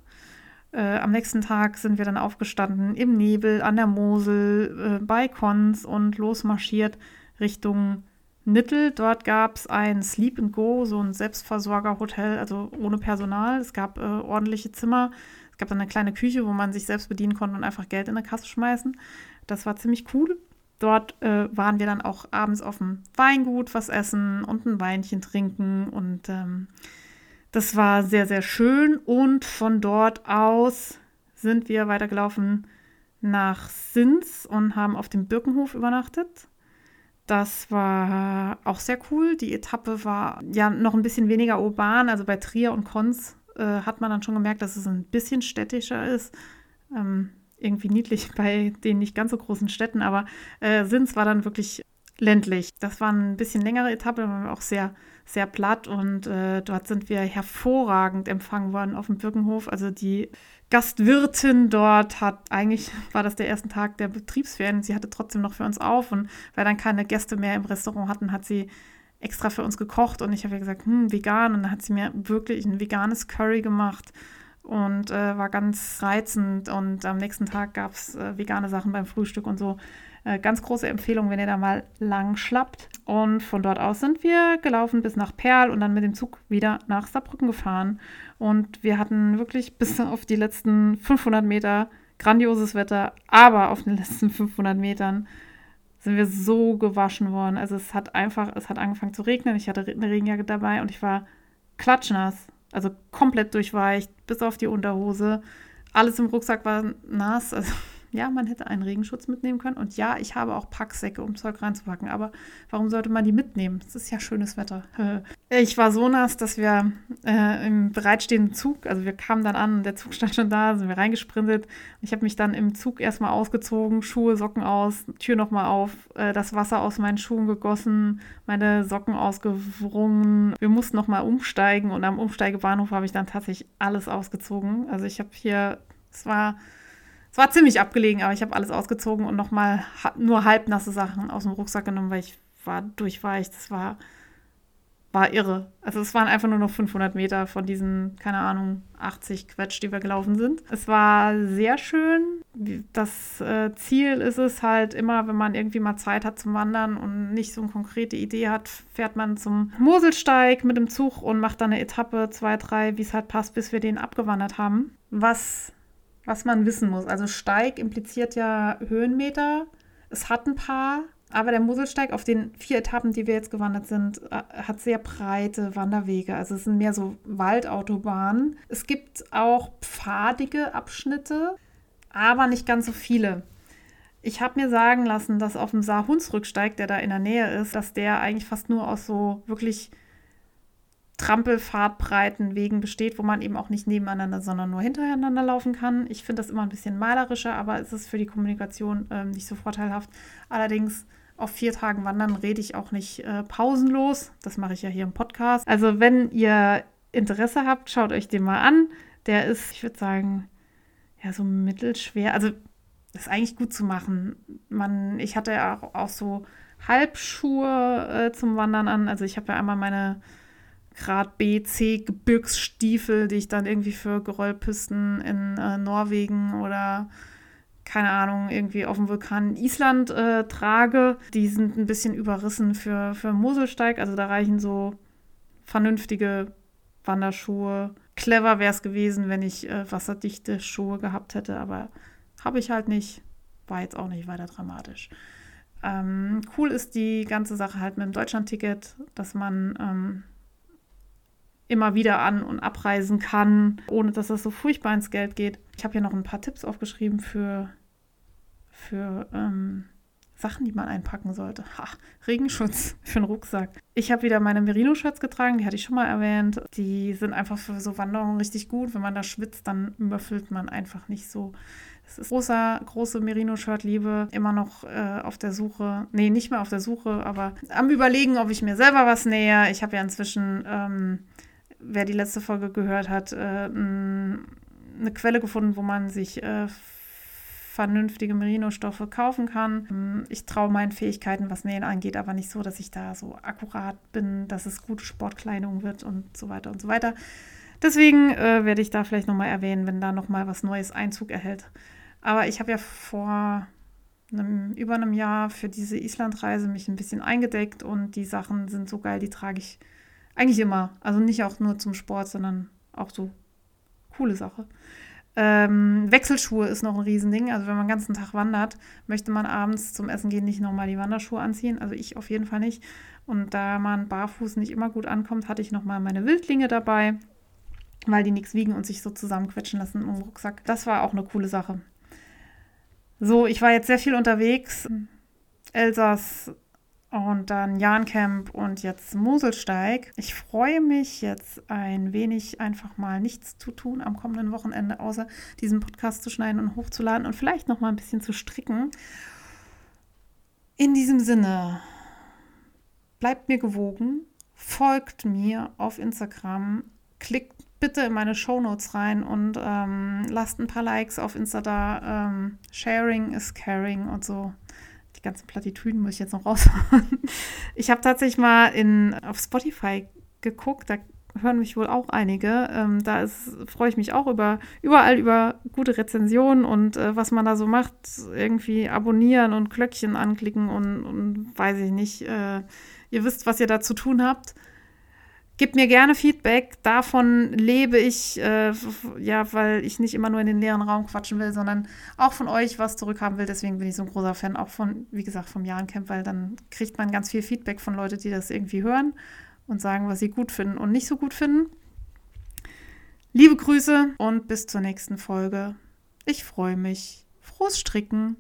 Äh, am nächsten Tag sind wir dann aufgestanden im Nebel an der Mosel äh, bei Kons und losmarschiert Richtung Nittel. Dort gab es ein Sleep and Go, so ein Selbstversorgerhotel, also ohne Personal. Es gab äh, ordentliche Zimmer. Es gab dann eine kleine Küche, wo man sich selbst bedienen konnte und einfach Geld in eine Kasse schmeißen. Das war ziemlich cool. Dort äh, waren wir dann auch abends auf dem Weingut was essen und ein Weinchen trinken und ähm, das war sehr, sehr schön und von dort aus sind wir weitergelaufen nach Sins und haben auf dem Birkenhof übernachtet. Das war auch sehr cool. Die Etappe war ja noch ein bisschen weniger urban. Also bei Trier und Konz äh, hat man dann schon gemerkt, dass es ein bisschen städtischer ist. Ähm, irgendwie niedlich bei den nicht ganz so großen Städten, aber äh, Sins war dann wirklich ländlich. Das war eine bisschen längere Etappe, war auch sehr, sehr platt und äh, dort sind wir hervorragend empfangen worden auf dem Birkenhof. Also die Gastwirtin dort hat eigentlich, war das der erste Tag der Betriebsferien, sie hatte trotzdem noch für uns auf und weil dann keine Gäste mehr im Restaurant hatten, hat sie extra für uns gekocht und ich habe ihr gesagt, hm, vegan und dann hat sie mir wirklich ein veganes Curry gemacht und äh, war ganz reizend und am nächsten Tag gab es äh, vegane Sachen beim Frühstück und so. Äh, ganz große Empfehlung, wenn ihr da mal lang schlappt. Und von dort aus sind wir gelaufen bis nach Perl und dann mit dem Zug wieder nach Saarbrücken gefahren. Und wir hatten wirklich bis auf die letzten 500 Meter grandioses Wetter, aber auf den letzten 500 Metern sind wir so gewaschen worden. Also es hat einfach, es hat angefangen zu regnen. Ich hatte eine Regenjacke dabei und ich war klatschnass. Also komplett durchweicht, bis auf die Unterhose. Alles im Rucksack war nass. Also ja, man hätte einen Regenschutz mitnehmen können. Und ja, ich habe auch Packsäcke, um Zeug reinzupacken. Aber warum sollte man die mitnehmen? Es ist ja schönes Wetter. Ich war so nass, dass wir äh, im bereitstehenden Zug, also wir kamen dann an, der Zug stand schon da, sind wir reingesprintet. Ich habe mich dann im Zug erstmal ausgezogen, Schuhe, Socken aus, Tür nochmal auf, äh, das Wasser aus meinen Schuhen gegossen, meine Socken ausgewrungen. Wir mussten nochmal umsteigen und am Umsteigebahnhof habe ich dann tatsächlich alles ausgezogen. Also ich habe hier, es war es war ziemlich abgelegen, aber ich habe alles ausgezogen und nochmal nur halbnasse Sachen aus dem Rucksack genommen, weil ich war durchweicht. Das war, war irre. Also es waren einfach nur noch 500 Meter von diesen, keine Ahnung, 80 Quetsch, die wir gelaufen sind. Es war sehr schön. Das äh, Ziel ist es halt immer, wenn man irgendwie mal Zeit hat zum Wandern und nicht so eine konkrete Idee hat, fährt man zum Moselsteig mit dem Zug und macht dann eine Etappe, zwei, drei, wie es halt passt, bis wir den abgewandert haben. Was was man wissen muss. Also Steig impliziert ja Höhenmeter. Es hat ein paar, aber der Muselsteig auf den vier Etappen, die wir jetzt gewandert sind, äh, hat sehr breite Wanderwege. Also es sind mehr so Waldautobahnen. Es gibt auch pfadige Abschnitte, aber nicht ganz so viele. Ich habe mir sagen lassen, dass auf dem Saar-Hunsrücksteig, der da in der Nähe ist, dass der eigentlich fast nur aus so wirklich Trampelfahrtbreiten Wegen besteht, wo man eben auch nicht nebeneinander, sondern nur hintereinander laufen kann. Ich finde das immer ein bisschen malerischer, aber es ist für die Kommunikation ähm, nicht so vorteilhaft. Allerdings auf vier Tagen wandern rede ich auch nicht äh, pausenlos. Das mache ich ja hier im Podcast. Also wenn ihr Interesse habt, schaut euch den mal an. Der ist, ich würde sagen, ja, so mittelschwer. Also ist eigentlich gut zu machen. Man, ich hatte ja auch, auch so Halbschuhe äh, zum Wandern an. Also ich habe ja einmal meine Grad B, C Gebirgsstiefel, die ich dann irgendwie für Geröllpisten in äh, Norwegen oder keine Ahnung, irgendwie auf dem Vulkan Island äh, trage. Die sind ein bisschen überrissen für, für Moselsteig. Also da reichen so vernünftige Wanderschuhe. Clever wäre es gewesen, wenn ich äh, wasserdichte Schuhe gehabt hätte, aber habe ich halt nicht. War jetzt auch nicht weiter dramatisch. Ähm, cool ist die ganze Sache halt mit dem Deutschlandticket, dass man ähm, immer wieder an- und abreisen kann, ohne dass das so furchtbar ins Geld geht. Ich habe hier noch ein paar Tipps aufgeschrieben für, für ähm, Sachen, die man einpacken sollte. Ha, Regenschutz für den Rucksack. Ich habe wieder meine Merino-Shirts getragen, die hatte ich schon mal erwähnt. Die sind einfach für so Wanderungen richtig gut. Wenn man da schwitzt, dann möffelt man einfach nicht so. Es ist großer, große Merino-Shirt-Liebe. Immer noch äh, auf der Suche. Nee, nicht mehr auf der Suche, aber am Überlegen, ob ich mir selber was nähe. Ich habe ja inzwischen ähm, wer die letzte Folge gehört hat, äh, eine Quelle gefunden, wo man sich äh, vernünftige Merino-Stoffe kaufen kann. Ich traue meinen Fähigkeiten, was Nähen angeht, aber nicht so, dass ich da so akkurat bin, dass es gute Sportkleidung wird und so weiter und so weiter. Deswegen äh, werde ich da vielleicht nochmal erwähnen, wenn da nochmal was Neues Einzug erhält. Aber ich habe ja vor einem, über einem Jahr für diese Islandreise mich ein bisschen eingedeckt und die Sachen sind so geil, die trage ich eigentlich immer. Also nicht auch nur zum Sport, sondern auch so coole Sache. Ähm, Wechselschuhe ist noch ein Riesending. Also wenn man den ganzen Tag wandert, möchte man abends zum Essen gehen nicht nochmal die Wanderschuhe anziehen. Also ich auf jeden Fall nicht. Und da man barfuß nicht immer gut ankommt, hatte ich nochmal meine Wildlinge dabei, weil die nichts wiegen und sich so zusammenquetschen lassen im Rucksack. Das war auch eine coole Sache. So, ich war jetzt sehr viel unterwegs. Elsass, und dann Jahncamp und jetzt Moselsteig. Ich freue mich jetzt ein wenig einfach mal nichts zu tun am kommenden Wochenende, außer diesen Podcast zu schneiden und hochzuladen und vielleicht noch mal ein bisschen zu stricken. In diesem Sinne, bleibt mir gewogen, folgt mir auf Instagram, klickt bitte in meine Shownotes rein und ähm, lasst ein paar Likes auf Insta da. Ähm, sharing is caring und so. Ganzen Plattitüden muss ich jetzt noch raushauen. Ich habe tatsächlich mal in, auf Spotify geguckt, da hören mich wohl auch einige. Ähm, da freue ich mich auch über überall über gute Rezensionen und äh, was man da so macht. Irgendwie abonnieren und Glöckchen anklicken und, und weiß ich nicht. Äh, ihr wisst, was ihr da zu tun habt. Gebt mir gerne Feedback. Davon lebe ich, äh, ja, weil ich nicht immer nur in den leeren Raum quatschen will, sondern auch von euch was zurückhaben will. Deswegen bin ich so ein großer Fan, auch von, wie gesagt, vom Jahrencamp, weil dann kriegt man ganz viel Feedback von Leuten, die das irgendwie hören und sagen, was sie gut finden und nicht so gut finden. Liebe Grüße und bis zur nächsten Folge. Ich freue mich. Frohes Stricken.